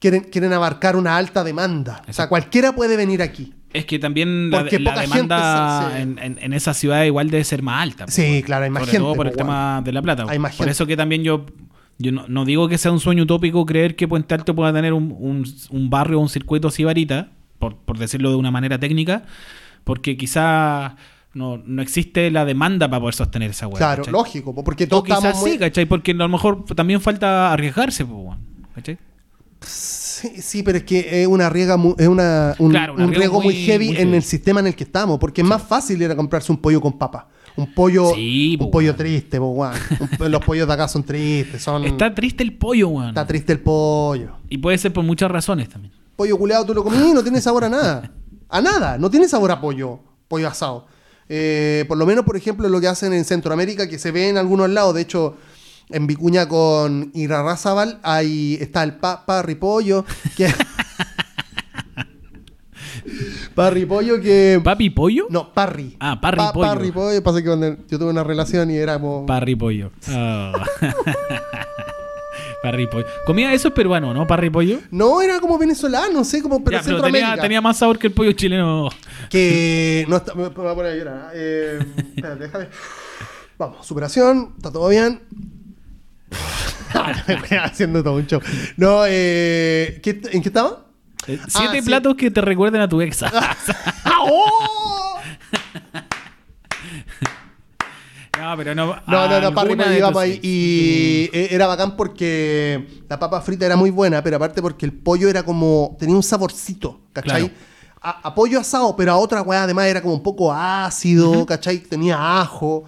A: Quieren, quieren abarcar una alta demanda. O sea, cualquiera puede venir aquí.
B: Es que también la, la demanda
A: se-
B: en, en- en esa ciudad igual debe ser más alta.
A: Sí, claro, hay más
B: Sobre
A: gente,
B: todo por
A: po,
B: el tema de la plata.
A: Hay más
B: por
A: gente.
B: eso que también yo, yo no, no digo que sea un sueño utópico creer que Puente Alto pueda tener un, un- un barrio o un circuito sibarita, por, por decirlo de una manera técnica, porque quizá no, no existe la demanda para poder sostener esa hueá.
A: claro,
B: ¿cachai?
A: lógico, po, porque
B: O
A: todos
B: quizás
A: estamos muy-
B: sí, ¿cachai? Porque a lo mejor también falta arriesgarse, ¿cachai?
A: Sí, sí, pero es que es una riega es una, un,
B: Claro,
A: un riesgo muy,
B: muy-
A: heavy
B: muy
A: en el sistema en el que estamos, porque es más fácil ir a comprarse un pollo con papa. Un pollo,
B: Sí,
A: un
B: po,
A: pollo triste, po. Un- los pollos de acá son tristes, son
B: Está triste el pollo, weón.
A: está triste el pollo.
B: Y puede ser por muchas razones también.
A: Pollo culeado tú lo comí y no tiene sabor a nada. A nada, no tiene sabor a pollo, pollo asado. Eh, por lo menos, por ejemplo, lo que hacen en Centroamérica, que se ve en algunos lados, de hecho, en Vicuña con Irarrázaval, ahí está el pa parripollo, que... parripollo que...
B: ¿Papi pollo?
A: no, parri.
B: Ah, parri
A: Pa-
B: pollo.
A: Parripollo, pasa que cuando yo tuve una relación y éramos...
B: Parry pollo. Oh. Pollo. Comía eso es peruano, ¿no? Parry pollo.
A: no, era como venezolano, no sé, como... Pero
B: Ya, pero
A: Centroamérica.
B: tenía, tenía más sabor que el pollo chileno.
A: Que no está. Me voy a poner a llorar. Eh, espérate, déjame. Vamos, superación, está todo bien. haciendo todo un show. No, eh, ¿qué- ¿en qué estaba?
B: Eh, Siete
A: Ah, sí.
B: platos que te recuerden a tu ex.
A: ¡Ah, oh!
B: No, pero no.
A: No, no, no, ahí.
B: ex.
A: Y e- era bacán porque la papa frita era muy buena, pero aparte porque el pollo era como. tenía un saborcito, ¿cachai?
B: Claro.
A: A, a pollo asado, pero a otra weá además era como un poco ácido, ¿cachai? Tenía ajo.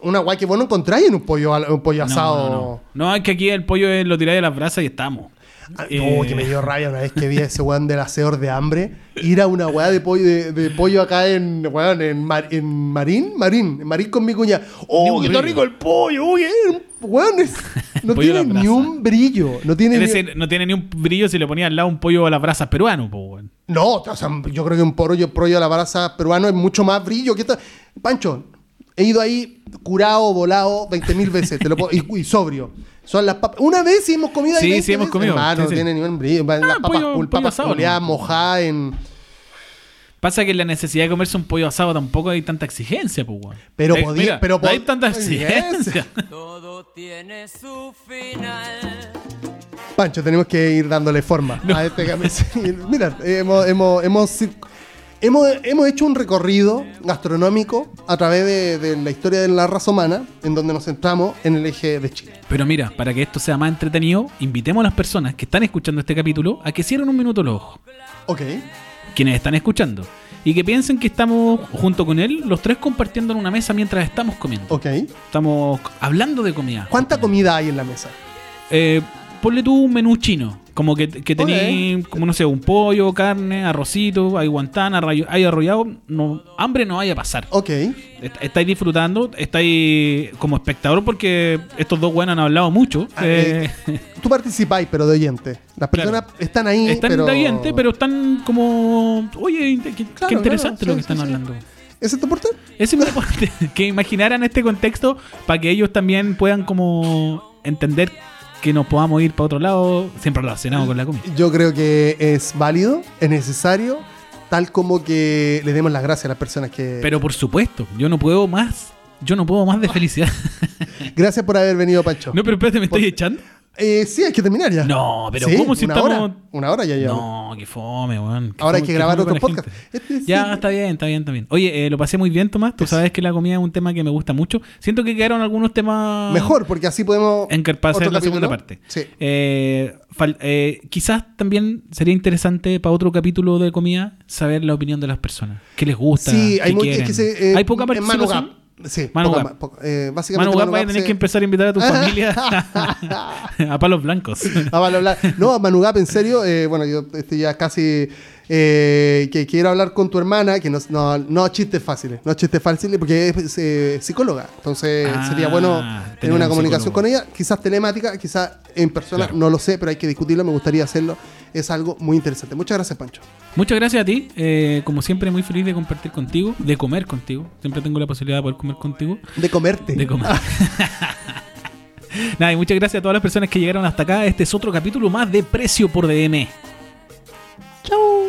A: Una weá que vos no encontráis en un pollo, un pollo
B: No,
A: asado.
B: no, no. No, es que aquí el pollo es- lo tiráis de las brasas y estamos.
A: Ah,
B: Eh,
A: No, que me dio rabia una vez que vi a ese weón del hacedor de hambre ir a una weá de pollo, de, de pollo acá en, weón, en, Mar- en Marín, Marín, en Marín con mi cuña. ¡Oh, está
B: brillo.
A: rico el pollo! Uy, eh, weón, es- no tiene ni un brillo. No tiene ni-
B: no tiene ni un brillo si le ponía al lado un pollo a las brasas peruano, po, weón.
A: No, o sea, yo creo que un pollo, pollo a la brasa peruano es mucho más brillo que esta. Pancho, he ido ahí curado, volado 20.000 veces te lo puedo- y, y sobrio. Son las papas. Una vez sí hemos comido ahí
B: Sí,
A: 20
B: sí hemos comido.
A: Hermano,
B: Sí, sí.
A: tiene ni un brillo. las papas,
B: pollo-
A: pul-
B: pollo
A: papas
B: asado,
A: culeadas
B: ¿no?
A: mojadas en.
B: Pasa que la necesidad de comerse un pollo asado tampoco hay tanta exigencia, pues, weón.
A: Pero
B: Eh,
A: podía-
B: mira,
A: pero
B: no hay tanta
A: Exigencia.
C: Todo tiene su final.
A: Pancho, tenemos que ir dándole forma a este. Sí, Mira, hemos, hemos, hemos, hemos, hemos hecho un recorrido gastronómico a través de, de la historia de la raza humana, en donde nos centramos en el eje de Chile.
B: Pero mira, para que esto sea más entretenido, invitemos a las personas que están escuchando este capítulo a que cierren un minuto los ojos.
A: Ok.
B: Quienes están escuchando. Y que piensen que estamos junto con él, los tres compartiendo en una mesa mientras estamos comiendo.
A: Ok.
B: Estamos hablando de comida.
A: ¿Cuánta comida hay en la mesa?
B: Eh, ponle tú un menú chino. Como que, que tení, como no sé, un pollo, carne, arrocito, hay guantana, hay arrollado. No, hambre no vaya a pasar.
A: Ok.
B: Est- Estáis disfrutando, estáis como espectador porque estos dos buenos han hablado mucho.
A: Ah,
B: eh,
A: Tú participáis, pero de oyente. Las personas están ahí.
B: están
A: pero...
B: de oyente, pero están como. Oye, qué, interesante
A: claro,
B: lo que están
A: sí, sí.
B: hablando.
A: ¿Ese es tu portal?
B: Es importante que imaginaran este contexto para que ellos también puedan como entender que nos podamos ir para otro lado, siempre relacionado con la comida.
A: Yo creo que es válido, es necesario, tal como que le demos las gracias a las personas que...
B: Pero por supuesto, yo no puedo más, yo no puedo más de felicidad.
A: Gracias por haber venido, Pancho.
B: no, pero espérate, ¿me estoy echando?
A: Eh, sí, hay que terminar ya.
B: No, pero
A: Sí,
B: ¿cómo si
A: una
B: estamos...?
A: Hora, una hora ya llevamos.
B: No, qué fome, weón. Qué
A: Ahora hay
B: fome-
A: que
B: qué
A: grabar
B: fome
A: otro
B: la
A: podcast.
B: gente.
A: Este, sí.
B: Ya, está bien, está bien, está bien. Oye, eh, lo pasé muy bien, Tomás. Tú
A: Eso.
B: sabes que la comida es un tema que me gusta mucho. Siento que quedaron algunos temas...
A: Mejor, porque así podemos...
B: En que hacer la
A: capítulo.
B: segunda parte.
A: Sí.
B: Eh, fal- eh, quizás también sería interesante para otro capítulo de comida saber la opinión de las personas. ¿Qué les gusta?
A: Sí,
B: ¿Qué
A: hay, muy, es
B: quieren?
A: que se, eh,
B: hay poca
A: en
B: participación.
A: Gap. Sí,
B: Manu
A: poca poca- eh, básicamente
B: Manu va a tener
A: se-
B: que empezar a invitar a tu familia a palos blancos.
A: Ah, vale, hablar. No, Manu en serio, eh, bueno, yo estoy ya casi eh, que quiero hablar con tu hermana, que no, no, no chistes fáciles, no chistes fáciles, porque es eh, psicóloga. Entonces
B: Ah,
A: sería bueno
B: tener
A: tener una
B: un
A: comunicación
B: psicólogo.
A: con ella, quizás telemática, quizás en persona,
B: Claro.
A: no lo sé, pero hay que discutirlo, me gustaría hacerlo. Es algo muy interesante. Muchas gracias, Pancho.
B: Muchas gracias a ti. eh, como siempre, muy feliz de compartir contigo, de comer contigo. Siempre tengo la posibilidad de poder comer contigo.
A: De comerte.
B: De comer. Nada, y muchas gracias a todas las personas que llegaron hasta acá. Este es otro capítulo más de Precio por DM.
A: Chau.